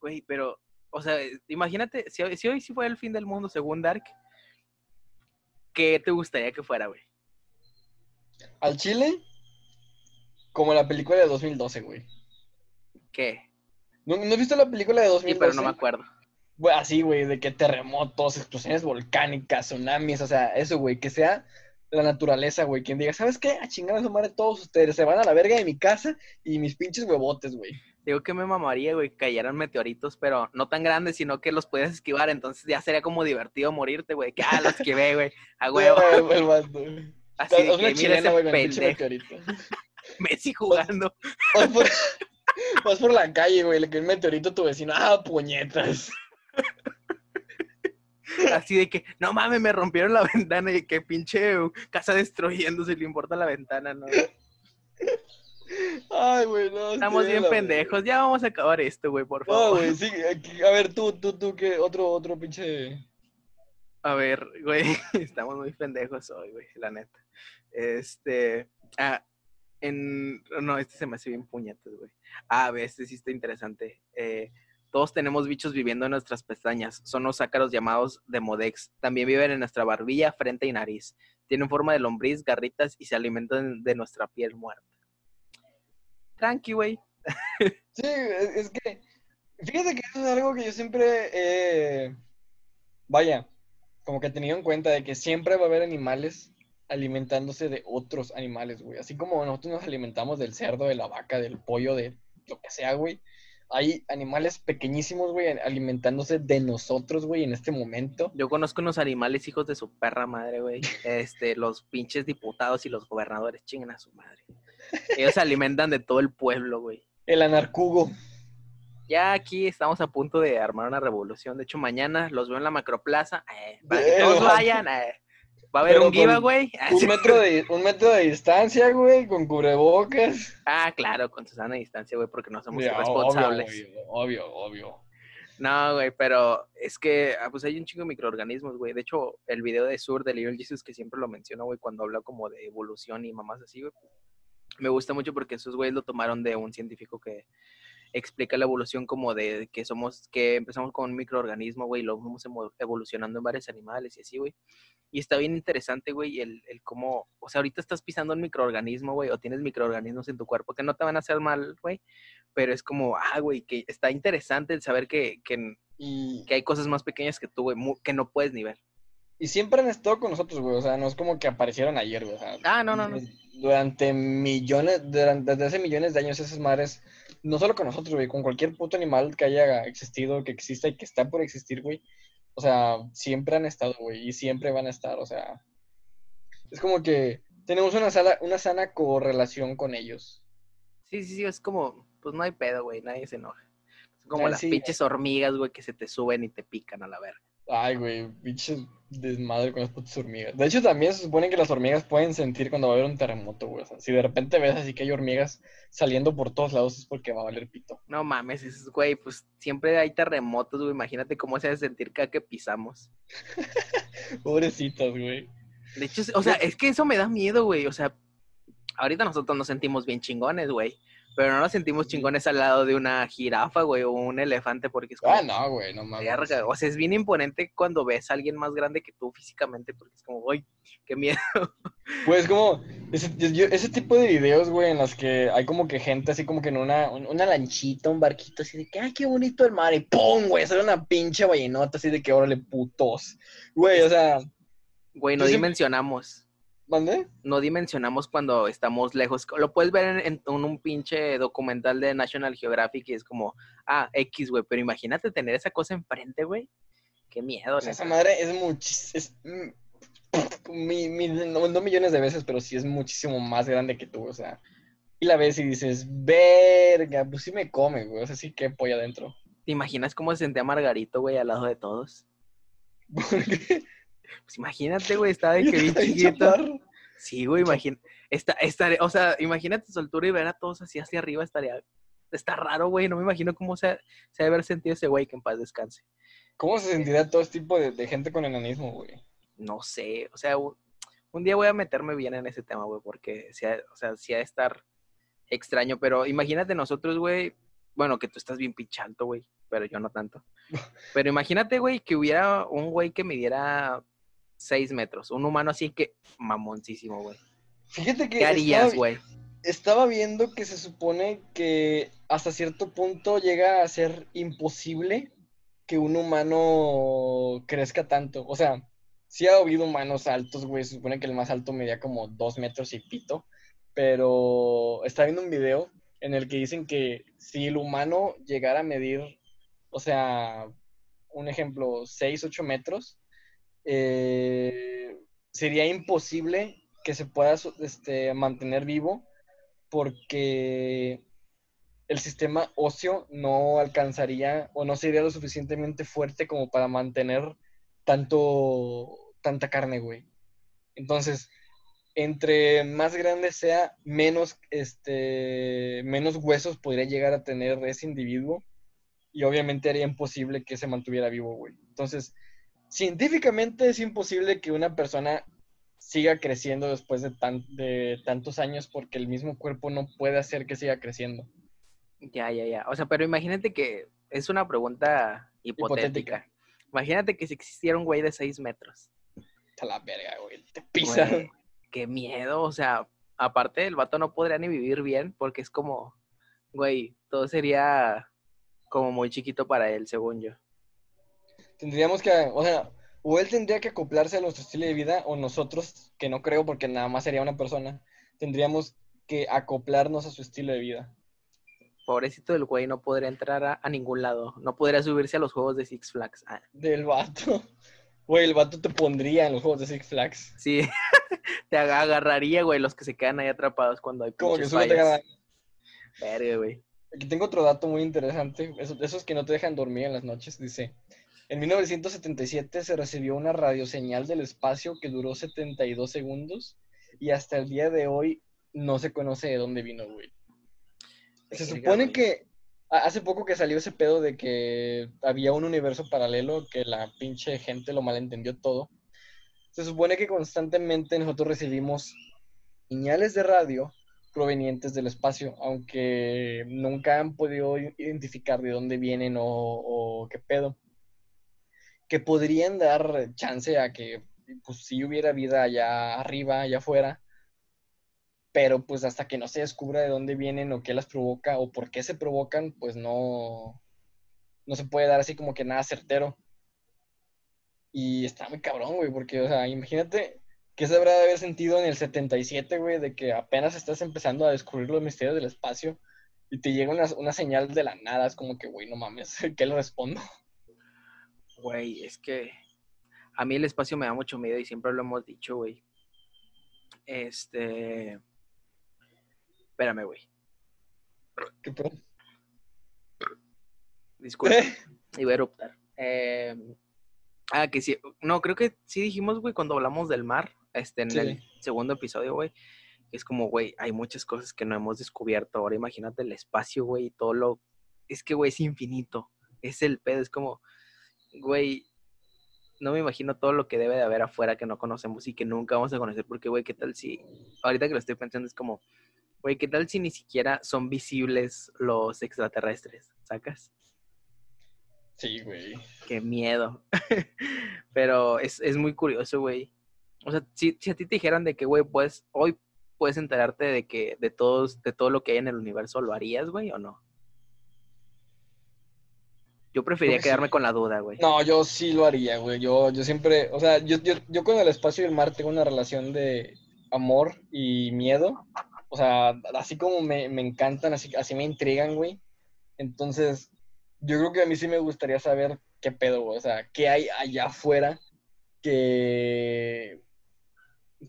Güey, pero o sea, imagínate, si, hoy sí fue el fin del mundo según Dark, ¿qué te gustaría que fuera, güey? ¿Al Chile? Como la película de 2012, güey. ¿Qué? ¿No, has visto la película de 2012? Sí, pero no me acuerdo. Güey, así, güey, de que terremotos, explosiones volcánicas, tsunamis, o sea, eso, güey, que sea la naturaleza, güey. Quien diga, ¿sabes qué? A chingar a su madre todos ustedes. Se van a la verga de mi casa y mis pinches huevotes, güey. Digo que me mamaría, güey, que cayeran meteoritos, pero no tan grandes, sino que los pudieras esquivar. Entonces ya sería como divertido morirte, güey. Que ah, los esquivé, güey. A huevo. Así que mira ese pendejo. [LAUGHS] Messi jugando. [LAUGHS] Vas por, la calle, güey, le cae un meteorito a tu vecino. Ah, puñetas. Así de que, no mames, me rompieron la [LAUGHS] ventana y que pinche casa destruyéndose, le importa la ventana, ¿no? Ay, güey, no. Estamos bien la pendejos. Ya vamos a acabar esto, güey, por No, favor. güey, sí. A ver, tú, tú, tú, ¿qué? Otro, otro pinche. A ver, güey, [LAUGHS] estamos muy pendejos hoy, güey, la neta. Este, ah, en, no, este se me hace bien puñetas, güey. Ah, ve, este sí está interesante. Eh, todos tenemos bichos viviendo en nuestras pestañas. Son los ácaros llamados demodex. También viven en nuestra barbilla, frente y nariz. Tienen forma de lombriz, garritas y se alimentan de nuestra piel muerta. Tranqui, güey. Sí, es, es que. Fíjate que eso es algo que yo siempre. eh, vaya, como que he tenido en cuenta de que siempre va a haber animales alimentándose de otros animales, güey. Así como nosotros nos alimentamos del cerdo, de la vaca, del pollo, de lo que sea, güey. Hay animales pequeñísimos, güey, alimentándose de nosotros, güey, en este momento. Yo conozco unos animales hijos de su perra madre, güey. Este, los pinches diputados y los gobernadores chingan a su madre. Ellos se alimentan de todo el pueblo, güey. El anarcugo. Ya aquí estamos a punto de armar una revolución. De hecho, mañana los veo en la macroplaza. eh, para que todos vayan. eh. Va a haber pero un giveaway. Un metro de, un metro de distancia, güey, con cubrebocas. Ah, claro, con Susana a distancia, güey, porque no somos Ya, irresponsables. Obvio, obvio, obvio. No, güey, pero es que ah, pues hay un chingo de microorganismos, güey. De hecho, el video de Sur de Little Jesus, que siempre lo menciono, güey, cuando habla como de evolución y mamás así, güey. Me gusta mucho porque esos güeyes lo tomaron de un científico que explica la evolución como de que somos, que empezamos con un microorganismo, güey, y lo fuimos emo- evolucionando en varios animales y así, güey. Y está bien interesante, güey, el, el cómo, o sea, ahorita estás pisando un microorganismo, güey, o tienes microorganismos en tu cuerpo que no te van a hacer mal, güey, pero es como, ah, güey, que está interesante el saber que, que, Y, que hay cosas más pequeñas que tú, güey, que no puedes ni ver. y siempre han estado con nosotros, güey. O sea, no es como que aparecieron ayer, güey. O sea, Ah, no, no, no. Durante millones, durante, desde hace millones de años esas madres, no solo con nosotros, güey, con cualquier puto animal que haya existido, que exista y que está por existir, güey. O sea, siempre han estado, güey, y siempre van a estar, o sea. Es como que tenemos una, sala, una sana correlación con ellos. Sí, sí, sí, es como, pues no hay pedo, güey, nadie se enoja. Son como Ah, las sí. pinches hormigas, güey, que se te suben y te pican a la verga. Ay, güey, pinches desmadre con las putas hormigas. De hecho, también se supone que las hormigas pueden sentir cuando va a haber un terremoto, güey. O sea, si de repente ves así que hay hormigas saliendo por todos lados es porque va a valer pito. No mames, es, güey, pues siempre hay terremotos, güey, imagínate cómo se hace sentir cada que pisamos. [LAUGHS] Pobrecitas, güey. De hecho, o sea, es que eso me da miedo, güey, o sea, ahorita nosotros nos sentimos bien chingones, güey, pero no nos sentimos chingones al lado de una jirafa, güey, o un elefante, porque es como... Ah, no, güey, no mames. O sea, es bien imponente cuando ves a alguien más grande que tú físicamente, porque es como, uy, qué miedo. [LAUGHS] Pues como ese, yo- ese tipo de videos, güey, en los que hay como que gente así como que en una, un- una lanchita, un barquito así de que, ay, qué bonito el mar, y ¡pum! güey, sale una pinche ballenota así de que, órale, putos. Güey, o sea, Güey, no dimensionamos. ¿Mande? No dimensionamos cuando estamos lejos. Lo puedes ver en, en un, pinche documental de National Geographic y es como, ah, X, güey, pero imagínate tener esa cosa enfrente, güey. Qué miedo, O sea, neta. esa madre es muchísimo, es mm, mi- mi- no, no millones de veces, pero sí es muchísimo más grande que tú, o sea. Y la ves y dices, verga, pues sí me come, güey, o sea, sí que polla adentro. ¿Te imaginas cómo se sentía Margarito, güey, al lado de todos? Porque [LAUGHS] Pues imagínate, güey, estaba de que bien chiquito. Sí, güey, está, estaré, o sea, imagínate su altura y ver a todos así hacia arriba estaría, está raro, güey, no me imagino cómo se, se debe haber sentido ese güey que en paz descanse. ¿Cómo se sentirá todo este tipo de, de gente con enanismo, güey? No sé, o sea, un, día voy a meterme bien en ese tema, güey, porque, sí ha- o sea, sí ha de estar extraño, pero imagínate nosotros, güey, bueno, que tú estás bien pinchalto, güey, pero yo no tanto. [LAUGHS] Pero imagínate, güey, que hubiera un güey que midiera seis metros, un humano así que mamoncísimo, güey. Fíjate que ¿Qué harías, estaba- güey? estaba viendo que se supone que hasta cierto punto llega a ser imposible que un humano crezca tanto. O sea, sí ha habido humanos altos, güey. Se supone que el más alto medía como dos metros y pito. Pero está viendo un video en el que dicen que si el humano llegara a medir, o sea, un ejemplo, 6, 8 metros, eh, sería imposible que se pueda este, mantener vivo porque el sistema óseo no alcanzaría o no sería lo suficientemente fuerte como para mantener tanto, tanta carne, güey. Entonces, entre más grande sea, menos, este, menos huesos podría llegar a tener ese individuo y obviamente haría imposible que se mantuviera vivo, güey. Entonces, científicamente es imposible que una persona siga creciendo después de, de tantos años porque el mismo cuerpo no puede hacer que siga creciendo. Ya, ya, ya. O sea, pero imagínate que es una pregunta hipotética. Imagínate que si existiera un güey de 6 metros. A la verga, güey. Te pisa. qué miedo. O sea, aparte el vato no podría ni vivir bien porque es como, güey, todo sería como muy chiquito para él, según yo. Tendríamos que, o sea, o él tendría que acoplarse a nuestro estilo de vida, o nosotros, que no creo porque nada más sería una persona, tendríamos que acoplarnos a su estilo de vida. Pobrecito del güey, no podría entrar a, ningún lado. No podría subirse a los juegos de Six Flags. Ah. Del vato. Güey, el vato te pondría en los juegos de Six Flags. Sí. [LAUGHS] te agarraría, güey, los que se quedan ahí atrapados cuando hay Como que solo te Verga, güey. Aquí tengo otro dato muy interesante. Esos, que no te dejan dormir en las noches. Dice, en 1977 se recibió una radioseñal del espacio que duró 72 segundos y hasta el día de hoy no se conoce de dónde vino, güey. Se supone que hace poco que salió ese pedo de que había un universo paralelo, que la pinche gente lo malentendió todo. Se supone que constantemente nosotros recibimos señales de radio provenientes del espacio, aunque nunca han podido identificar de dónde vienen o, qué pedo. Que podrían dar chance a que pues si hubiera vida allá arriba, allá afuera, pero pues hasta que no se descubra de dónde vienen o qué las provoca o por qué se provocan, pues no, no se puede dar así como que nada certero. Y está muy cabrón, güey, porque, o sea, imagínate qué se habrá de haber sentido en el 77, güey, de que apenas estás empezando a descubrir los misterios del espacio y te llega una, una señal de la nada, es como que, güey, no mames, [LAUGHS] ¿qué le respondo? Güey, es que a mí el espacio me da mucho miedo y siempre lo hemos dicho, güey. Este Espérame, güey. ¿Qué pasó? Disculpe. ¿Eh? Iba a eruptar. Em, ah, que sí. No, creo que sí dijimos, güey, cuando hablamos del mar, este, en el segundo episodio, güey. Es como, güey, hay muchas cosas que no hemos descubierto. Ahora imagínate el espacio, güey, y todo lo. Es que, güey, es infinito. Es el pedo. Es como, güey, no me imagino todo lo que debe de haber afuera que no conocemos y que nunca vamos a conocer. Porque, güey, ¿qué tal si. Ahorita que lo estoy pensando, es como Güey, ¿qué tal si ni siquiera son visibles los extraterrestres? ¿Sacas? Sí, güey. Qué miedo. [LAUGHS] Pero es, muy curioso, güey. O sea, si, a ti te dijeran de que, güey, pues hoy puedes enterarte de que de todos, de todo lo que hay en el universo, ¿lo harías, güey, o no? Yo preferiría quedarme con la duda, güey. No, yo sí lo haría, güey. Yo, yo siempre, o sea, yo, yo, yo con el espacio y el mar tengo una relación de amor y miedo o sea, así como me, encantan, así, así me intrigan, güey. Entonces, yo creo que a mí sí me gustaría saber qué pedo, güey. O sea, qué hay allá afuera que,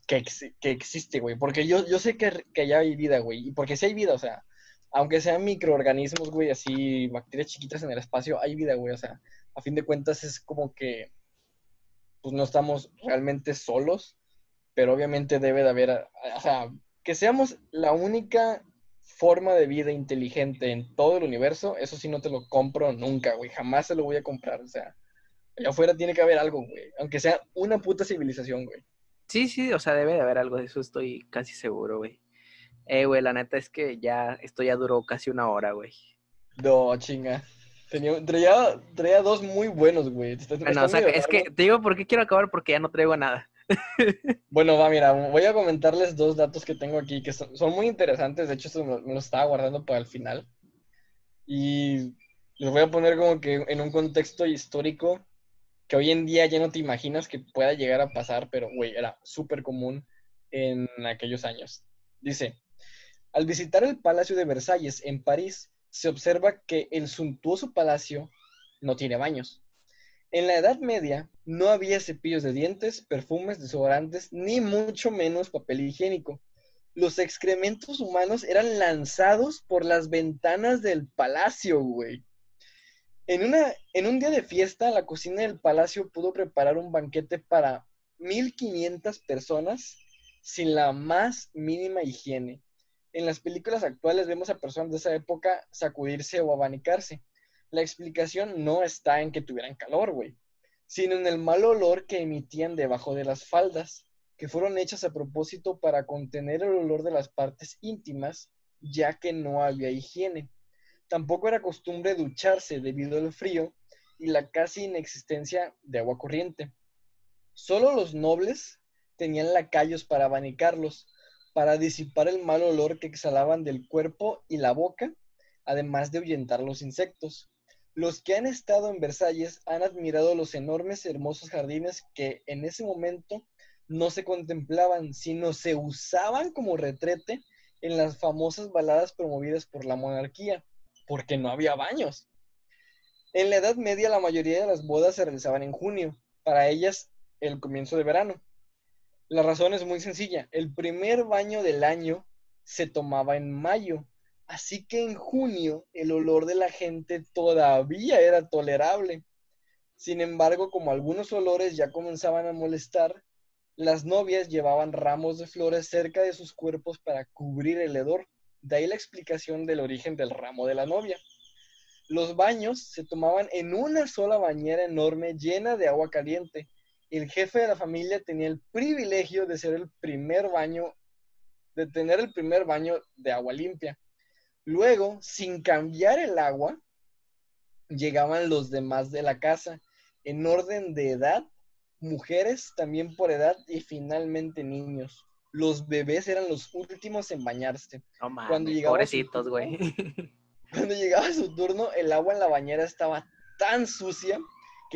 que, existe, güey. Porque yo, yo sé que, que allá hay vida, güey. Y porque sí hay vida, o sea, aunque sean microorganismos, güey, así, bacterias chiquitas en el espacio, hay vida, güey. O sea, a fin de cuentas es como que, pues no estamos realmente solos, pero obviamente debe de haber, o sea, que seamos la única forma de vida inteligente en todo el universo, eso sí no te lo compro nunca, güey. Jamás se lo voy a comprar. O sea, allá afuera tiene que haber algo, güey. Aunque sea una puta civilización, güey. Sí, sí, o sea, debe de haber algo de eso, estoy casi seguro, güey. Eh, güey, la neta es que ya, esto ya duró casi una hora, güey. No, chinga. Tenía, traía, dos muy buenos, güey. Bueno, o sea, es que te digo por qué quiero acabar porque ya no traigo nada. [LAUGHS] Bueno, va, mira, voy a comentarles dos datos que tengo aquí que son, muy interesantes. De hecho, me, me los estaba guardando para el final. Y los voy a poner como que en un contexto histórico que hoy en día ya no te imaginas que pueda llegar a pasar, pero, güey, era súper común en aquellos años. Dice, al visitar el Palacio de Versalles en París, se observa que el suntuoso palacio no tiene baños. En la Edad Media no había cepillos de dientes, perfumes, desodorantes, ni mucho menos papel higiénico. Los excrementos humanos eran lanzados por las ventanas del palacio, güey. En, una, en un día de fiesta, la cocina del palacio pudo preparar un banquete para 1500 personas sin la más mínima higiene. En las películas actuales vemos a personas de esa época sacudirse o abanicarse. La explicación no está en que tuvieran calor, güey, sino en el mal olor que emitían debajo de las faldas, que fueron hechas a propósito para contener el olor de las partes íntimas, ya que no había higiene. Tampoco era costumbre ducharse debido al frío y la casi inexistencia de agua corriente. Solo los nobles tenían lacayos para abanicarlos, para disipar el mal olor que exhalaban del cuerpo y la boca, además de ahuyentar los insectos. Los que han estado en Versalles han admirado los enormes, hermosos jardines que en ese momento no se contemplaban, sino se usaban como retrete en las famosas baladas promovidas por la monarquía, porque no había baños. En la Edad Media la mayoría de las bodas se realizaban en junio, para ellas el comienzo de verano. La razón es muy sencilla. El primer baño del año se tomaba en mayo. Así que en junio el olor de la gente todavía era tolerable. Sin embargo, como algunos olores ya comenzaban a molestar, las novias llevaban ramos de flores cerca de sus cuerpos para cubrir el hedor. De ahí la explicación del origen del ramo de la novia. Los baños se tomaban en una sola bañera enorme llena de agua caliente el jefe de la familia tenía el privilegio de ser el primer baño, de tener el primer baño de agua limpia. Luego, sin cambiar el agua, llegaban los demás de la casa, en orden de edad, mujeres también por edad y finalmente niños. Los bebés eran los últimos en bañarse. cuando llegaba pobrecitos, güey. [LAUGHS] Cuando llegaba su turno, el agua en la bañera estaba tan sucia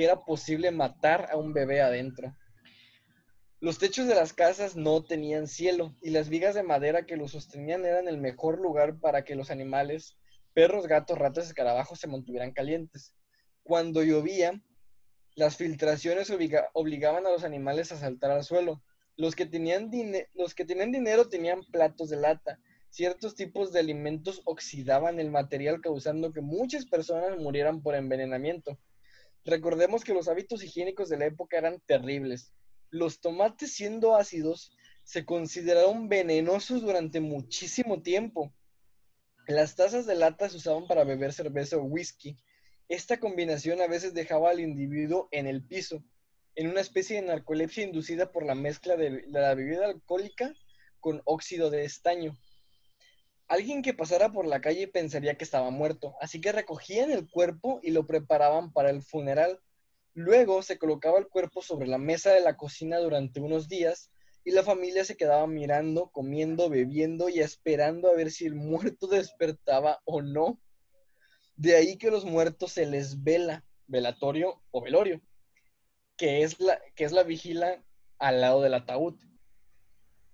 era posible matar a un bebé adentro. Los techos de las casas no tenían cielo y las vigas de madera que los sostenían eran el mejor lugar para que los animales, perros, gatos, ratas, escarabajos se mantuvieran calientes. Cuando llovía, las filtraciones obligaban a los animales a saltar al suelo. Los que, tenían los que tenían dinero tenían platos de lata. Ciertos tipos de alimentos oxidaban el material causando que muchas personas murieran por envenenamiento. Recordemos que los hábitos higiénicos de la época eran terribles. Los tomates siendo ácidos se consideraron venenosos durante muchísimo tiempo. Las tazas de lata se usaban para beber cerveza o whisky. Esta combinación a veces dejaba al individuo en el piso, en una especie de narcolepsia inducida por la mezcla de la bebida alcohólica con óxido de estaño. Alguien que pasara por la calle pensaría que estaba muerto, así que recogían el cuerpo y lo preparaban para el funeral. Luego se colocaba el cuerpo sobre la mesa de la cocina durante unos días y la familia se quedaba mirando, comiendo, bebiendo y esperando a ver si el muerto [LAUGHS] despertaba o no. De ahí que los muertos se les vela, velatorio o velorio, que es la, que es la vigila al lado del ataúd.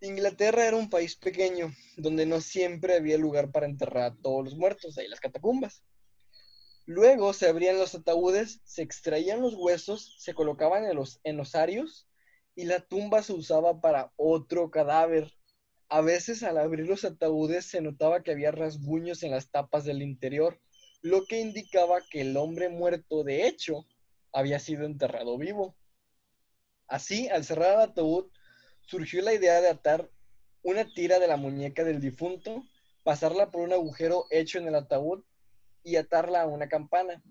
Inglaterra era un país pequeño, donde no siempre había lugar para enterrar a todos los muertos, ahí las catacumbas. Luego se abrían los ataúdes, se extraían los huesos, se colocaban en los, en osarios y la tumba se usaba para otro cadáver. A veces al abrir los ataúdes se notaba que había rasguños en las tapas del interior, lo que indicaba que el hombre muerto de hecho había sido enterrado vivo. Así, al cerrar el ataúd, surgió la idea de atar una tira de la muñeca del difunto, pasarla por un agujero hecho en el ataúd y atarla a una campana.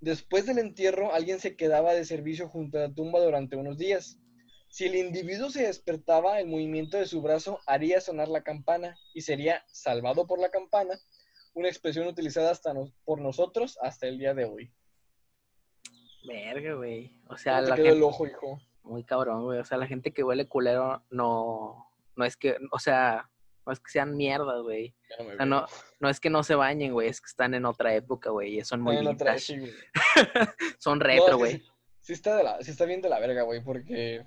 Después del entierro, alguien se quedaba de servicio junto a la tumba durante unos días. Si el individuo se despertaba, el movimiento de su brazo haría sonar la campana y sería salvado por la campana, una expresión utilizada hasta por nosotros hasta el día de hoy. Verga, güey. O sea, la el ojo, hijo? Muy cabrón, güey. O sea, la gente que huele culero no, no es que, o sea, no es que sean mierdas, güey. o sea, no, no es que no se bañen, güey, es que están en otra época, güey, y son muy [LAUGHS] Son retro, güey. sí, está de la, sí está bien de la verga, güey, porque,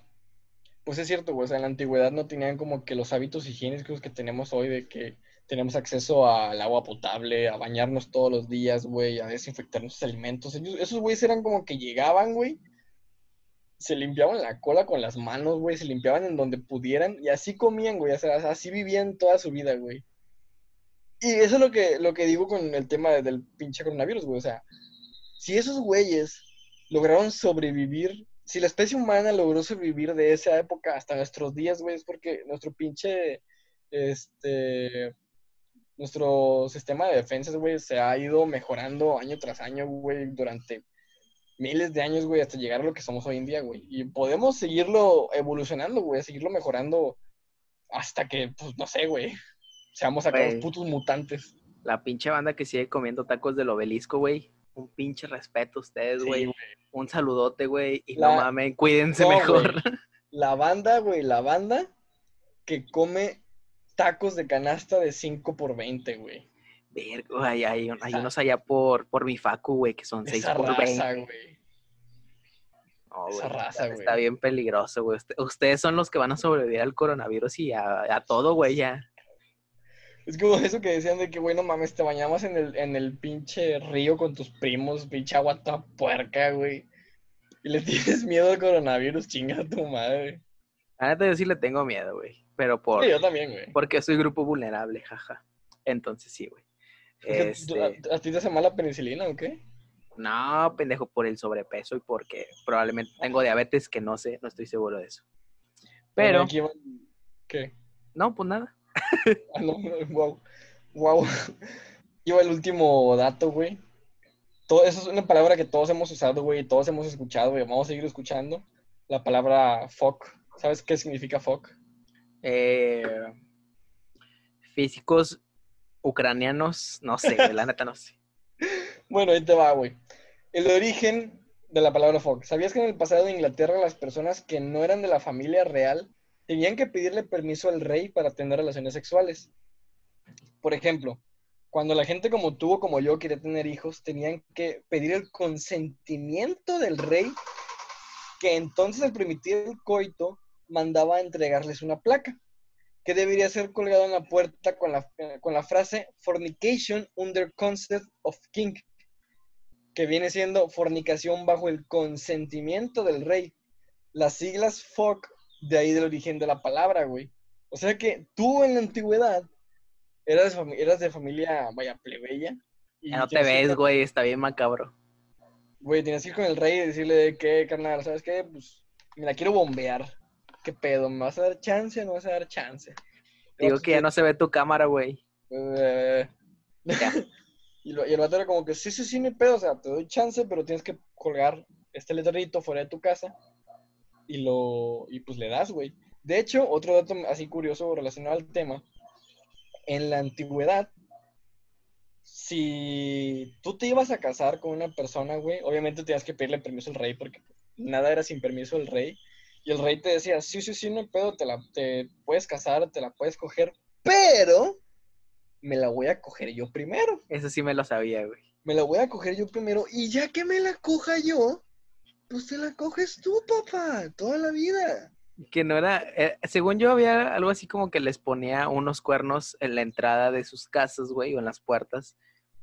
pues es cierto, güey, o sea, en la antigüedad no tenían como que los hábitos higiénicos que tenemos hoy de que tenemos acceso al agua potable, a bañarnos todos los días, güey, a desinfectar nuestros alimentos. esos güeyes eran como que llegaban, güey, se limpiaban la cola con las manos, güey, se limpiaban en donde pudieran y así comían, güey, o sea, así vivían toda su vida, güey. Y eso es lo que, lo que digo con el tema del pinche coronavirus, güey, o sea, Si esos güeyes lograron sobrevivir, si la especie humana logró sobrevivir de esa época hasta nuestros días, güey, es porque nuestro pinche, este, nuestro sistema de defensas, güey, se ha ido mejorando año tras año, güey, durante miles de años, güey, hasta llegar a lo que somos hoy en día, güey. Y podemos seguirlo evolucionando, güey, seguirlo mejorando hasta que, pues, no sé, güey, seamos acá los putos mutantes. La pinche banda que sigue comiendo tacos del obelisco, güey. Un pinche respeto a ustedes, güey. un saludote, güey. Y La- no mames, cuídense No, mejor. La banda, güey, la banda que come tacos de canasta de 5 por 20, güey. Verga, hay, hay, hay unos allá por, por mi facu, güey, que son 6 Esa por raza, 20. güey. Esa raza, está- güey. Está bien peligroso, güey. Usted- Ustedes son los que van a sobrevivir al coronavirus y a, a todo, güey, ya. Es como eso que decían de que, güey, no mames, te bañabas en el, en el pinche río con tus primos, pinche agua toda puerca, güey. Y le [LAUGHS] tienes miedo al coronavirus, chinga tu madre. A neta yo sí le tengo miedo, güey. Pero por, Sí, yo también, güey. porque soy grupo vulnerable, jaja. Entonces sí, güey. Este, ¿A, a ti te hace mal la penicilina o qué? no, pendejo, por el sobrepeso y porque probablemente tengo diabetes, que no sé, no estoy seguro de eso. Pero, Bueno, ¿Qué? no, pues nada. [LAUGHS] Ah, no, wow. Wow. [LAUGHS] Iba el último dato, güey. Todo, eso es una palabra que todos hemos usado, güey, todos hemos escuchado, güey. Vamos a seguir escuchando. La palabra fuck. ¿Sabes qué significa fuck? Eh, físicos ucranianos, no sé, la neta no sé. [LAUGHS] Bueno, ahí te va, güey. El origen de la palabra fuck. ¿Sabías que en el pasado de Inglaterra las personas que no eran de la familia real tenían que pedirle permiso al rey para tener relaciones sexuales? Por ejemplo, cuando la gente como tú o como yo quería tener hijos, tenían que pedir el consentimiento del rey, que entonces al permitir el coito mandaba a entregarles una placa, que debería ser colgada en la puerta con la, con la frase Fornication under consent of king, que viene siendo fornicación bajo el consentimiento del rey. Las siglas fuck, de ahí del origen de la palabra, güey. O sea que tú en la antigüedad eras eras de familia, vaya, plebeya. y Ya no te que ves, güey, está bien macabro. Güey, tienes que ir con el rey y decirle de qué, carnal, ¿sabes qué? Pues me la quiero bombear. ¿Qué pedo? ¿Me vas a dar chance o no vas a dar chance? Digo que ya no se ve tu cámara, güey. eh, [LAUGHS] y, lo- y el vato era como que, sí, sí, sí, hay pedo, o sea, te doy chance, pero tienes que colgar este letrerito fuera de tu casa y lo, y pues le das, güey. De hecho, otro dato así curioso relacionado al tema, en la antigüedad, si tú te ibas a casar con una persona, güey, obviamente tenías que pedirle permiso al rey porque nada era sin permiso del rey. Y el rey te decía, sí, sí, sí, no hay pedo, te la te puedes casar, te la puedes coger, pero me la voy a coger yo primero. Eso sí me lo sabía, güey. Me la voy a coger yo primero y ya que me la coja yo, pues te la coges tú, papá, toda la vida. Que no era, eh, según yo había algo así como que les ponía unos cuernos en la entrada de sus casas, güey, o en las puertas,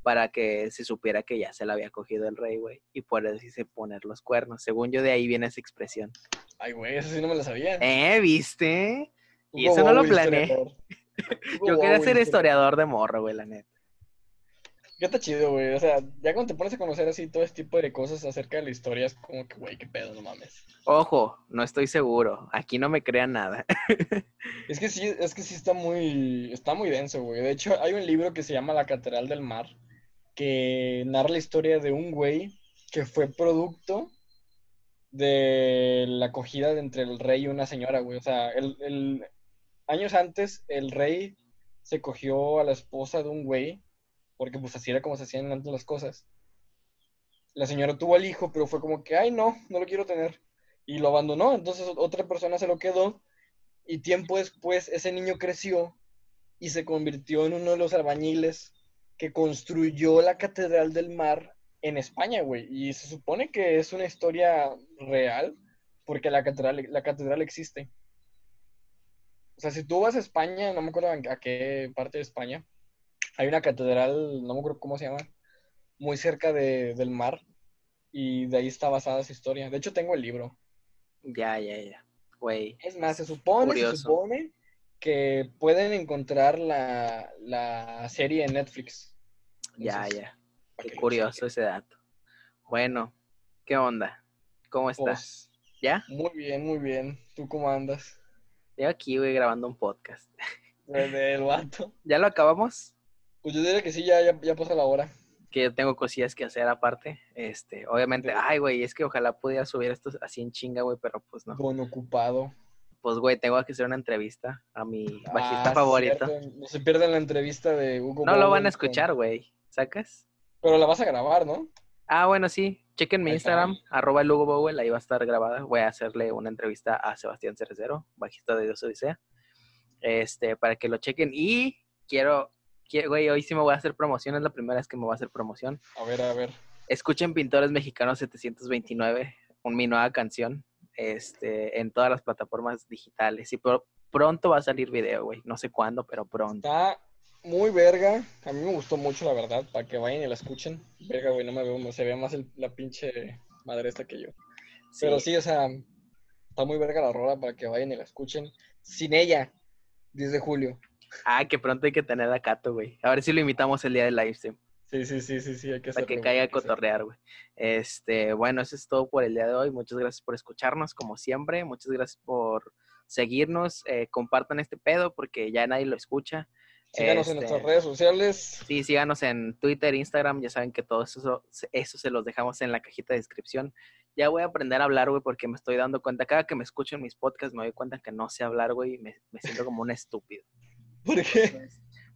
para que se supiera que ya se la había cogido el rey, güey, y por eso hice poner los cuernos. Según yo de ahí viene esa expresión. Ay, güey, eso sí no me la sabía. ¿Eh? ¿Viste? y eso no lo planeé. [LAUGHS] Yo quería ser historiador de morro, güey, la neta. Ya está chido, güey. O sea, ya cuando te pones a conocer así todo este tipo de cosas acerca de la historia, es como que, güey, qué pedo, no mames. Ojo, no estoy seguro. Aquí no me crean nada. [LAUGHS] Es que sí, es que sí está muy, está muy denso, güey. De hecho, hay un libro que se llama La Catedral del Mar, que narra la historia de un güey que fue producto de la acogida entre el rey y una señora, güey. O sea, años antes, el rey se cogió a la esposa de un güey, porque pues así era como se hacían antes las cosas. La señora tuvo al hijo, pero fue como que, ay, no, no lo quiero tener. Y lo abandonó, entonces otra persona se lo quedó y tiempo después ese niño creció y se convirtió en uno de los albañiles que construyó la Catedral del Mar en España, güey. Y se supone que es una historia real porque la catedral, la catedral existe. O sea, si tú vas a España, no me acuerdo a qué parte de España, hay una catedral, no me acuerdo cómo se llama, muy cerca de- del mar y de ahí está basada esa historia. De hecho, tengo el libro. ya, ya, ya. Güey. Es más, se supone, se supone que pueden encontrar la, la serie en Netflix. Ya, Entonces, ya. Qué curioso ese dato. Bueno, ¿qué onda? ¿Cómo estás? Pues, ¿Ya? muy bien, muy bien. ¿Tú cómo andas? Yo aquí, güey, grabando un podcast. [LAUGHS] Desde el vato. ¿Ya lo acabamos? Pues yo diría que sí, ya, ya, ya pasa la hora. Que yo tengo cosillas que hacer aparte. Este, obviamente, Sí. ay, güey, es que ojalá pudiera subir esto así en chinga, güey, pero pues no. Con ocupado. Pues, güey, tengo que hacer una entrevista a mi bajista Ah, favorito. No se pierdan la entrevista de Hugo. No lo van a con- escuchar, güey. ¿Sacas? Pero la vas a grabar, ¿no? Ah, bueno, sí. Chequen mi. Instagram, arroba Lugo Bowell, ahí va a estar grabada. Voy a hacerle una entrevista a Sebastián Cerecero, bajista de Dios Odisea. Este, para que lo chequen. Y quiero, quiero, güey, hoy sí me voy a hacer promoción, es la primera vez que me voy a hacer promoción. A ver, a ver. Escuchen Pintores Mexicanos 729, un, mi nueva canción, este, en todas las plataformas digitales. Y pro- pronto va a salir video, güey. No sé cuándo, pero pronto. Está muy verga. A mí me gustó mucho, la verdad, para que vayan y la escuchen. Verga, güey, no me veo, se ve más el- la pinche madre esta que yo. Pero sí, o sea, está muy verga la rola para que vayan y la escuchen. Sin ella, 10 de julio. Ah, que pronto hay que tener a Cato, güey. A ver si lo invitamos el día del livestream. Sí, sí, sí, sí, sí, hay que para que caiga a cotorrear, güey. Este, bueno, eso es todo por el día de hoy. Muchas gracias por escucharnos, como siempre. Muchas gracias por seguirnos. Eh, compartan este pedo porque ya nadie lo escucha. Síganos en Este, nuestras redes sociales. Sí, síganos en Twitter, Instagram. Ya saben que todo eso, eso se los dejamos en la cajita de descripción. Ya voy a aprender a hablar, güey, porque me estoy dando cuenta. Cada que me escucho en mis podcasts me doy cuenta que no sé hablar, güey, y me, me siento como un estúpido. [LAUGHS] ¿Por qué?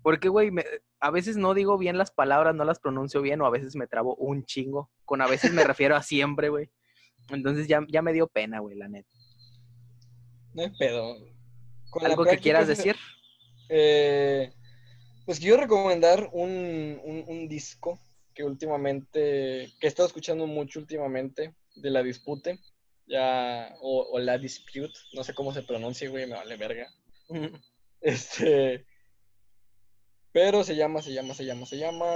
Porque, güey, me- a veces no digo bien las palabras, no las pronuncio bien, o a veces me trabo un chingo. Con a veces me refiero a siempre, güey. Entonces ya, ya me dio pena, güey, la neta. No hay pedo. Con ¿Algo que quieras decir? Eh, pues quiero recomendar un, un- un disco que últimamente, que he estado escuchando mucho últimamente, de La Dispute, ya, o, o La Dispute, no sé cómo se pronuncia, güey, me vale verga. [LAUGHS] Este, pero se llama, se llama, se llama, se llama,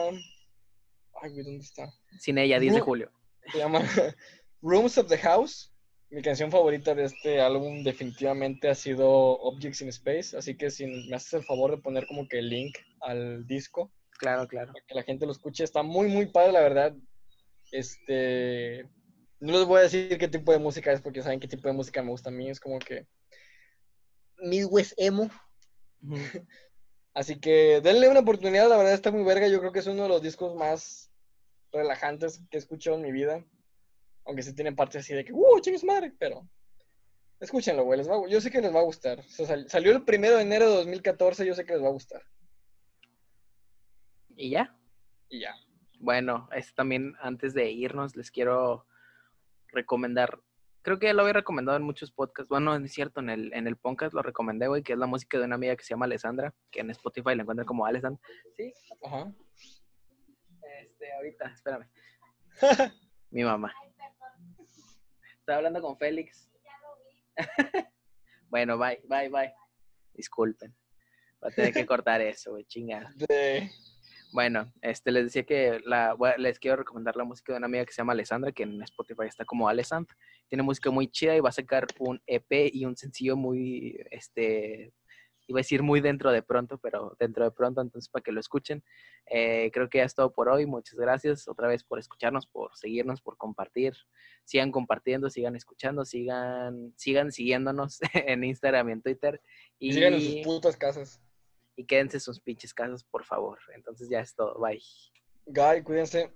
ay, güey, ¿dónde está? Sin ella, 10 de julio. Se llama [LAUGHS] Rooms of the House. Mi canción favorita de este álbum definitivamente ha sido Objects in Space, así que si me haces el favor de poner como que el link al disco Claro, claro. para que la gente lo escuche, está muy muy padre la verdad. Este, no les voy a decir qué tipo de música es porque saben qué tipo de música me gusta a mí, es como que Midwest emo, [LAUGHS] así que denle una oportunidad, la verdad está muy verga, yo creo que es uno de los discos más relajantes que he escuchado en mi vida. Aunque sí tienen partes así de que, ¡uh, chingues madre! Pero escúchenlo, güey, les va yo sé que les va a gustar. O sea, sal- salió el primero de enero de 2014, yo sé que les va a gustar. ¿Y ya? Y ya. Bueno, este también, antes de irnos, les quiero recomendar. Creo que ya lo había recomendado en muchos podcasts. Bueno, no es cierto, en el, en el podcast lo recomendé, güey, que es la música de una amiga que se llama Alessandra, que en Spotify la encuentran como Alessandra. Sí, Ajá. Este, ahorita, espérame. [LAUGHS] Mi mamá. Estaba hablando con Félix. bueno, bye, bye, bye. Disculpen. Voy a tener que cortar eso, güey, chingada. De... Bueno, este, les decía que la, les quiero recomendar la música de una amiga que se llama Alessandra, que en Spotify está como Alessand. Tiene música muy chida y va a sacar un EP y un sencillo muy, este, iba a decir muy dentro de pronto, pero dentro de pronto, entonces para que lo escuchen. Eh, creo que ya es todo por hoy. Muchas gracias otra vez por escucharnos, por seguirnos, por compartir. Sigan compartiendo, sigan escuchando, sigan, sigan siguiéndonos [LAUGHS] en Instagram y en Twitter. Y Y, sigan en sus putas casas. Y quédense en sus pinches casas, por favor. Entonces ya es todo. Bye. Guy, cuídense.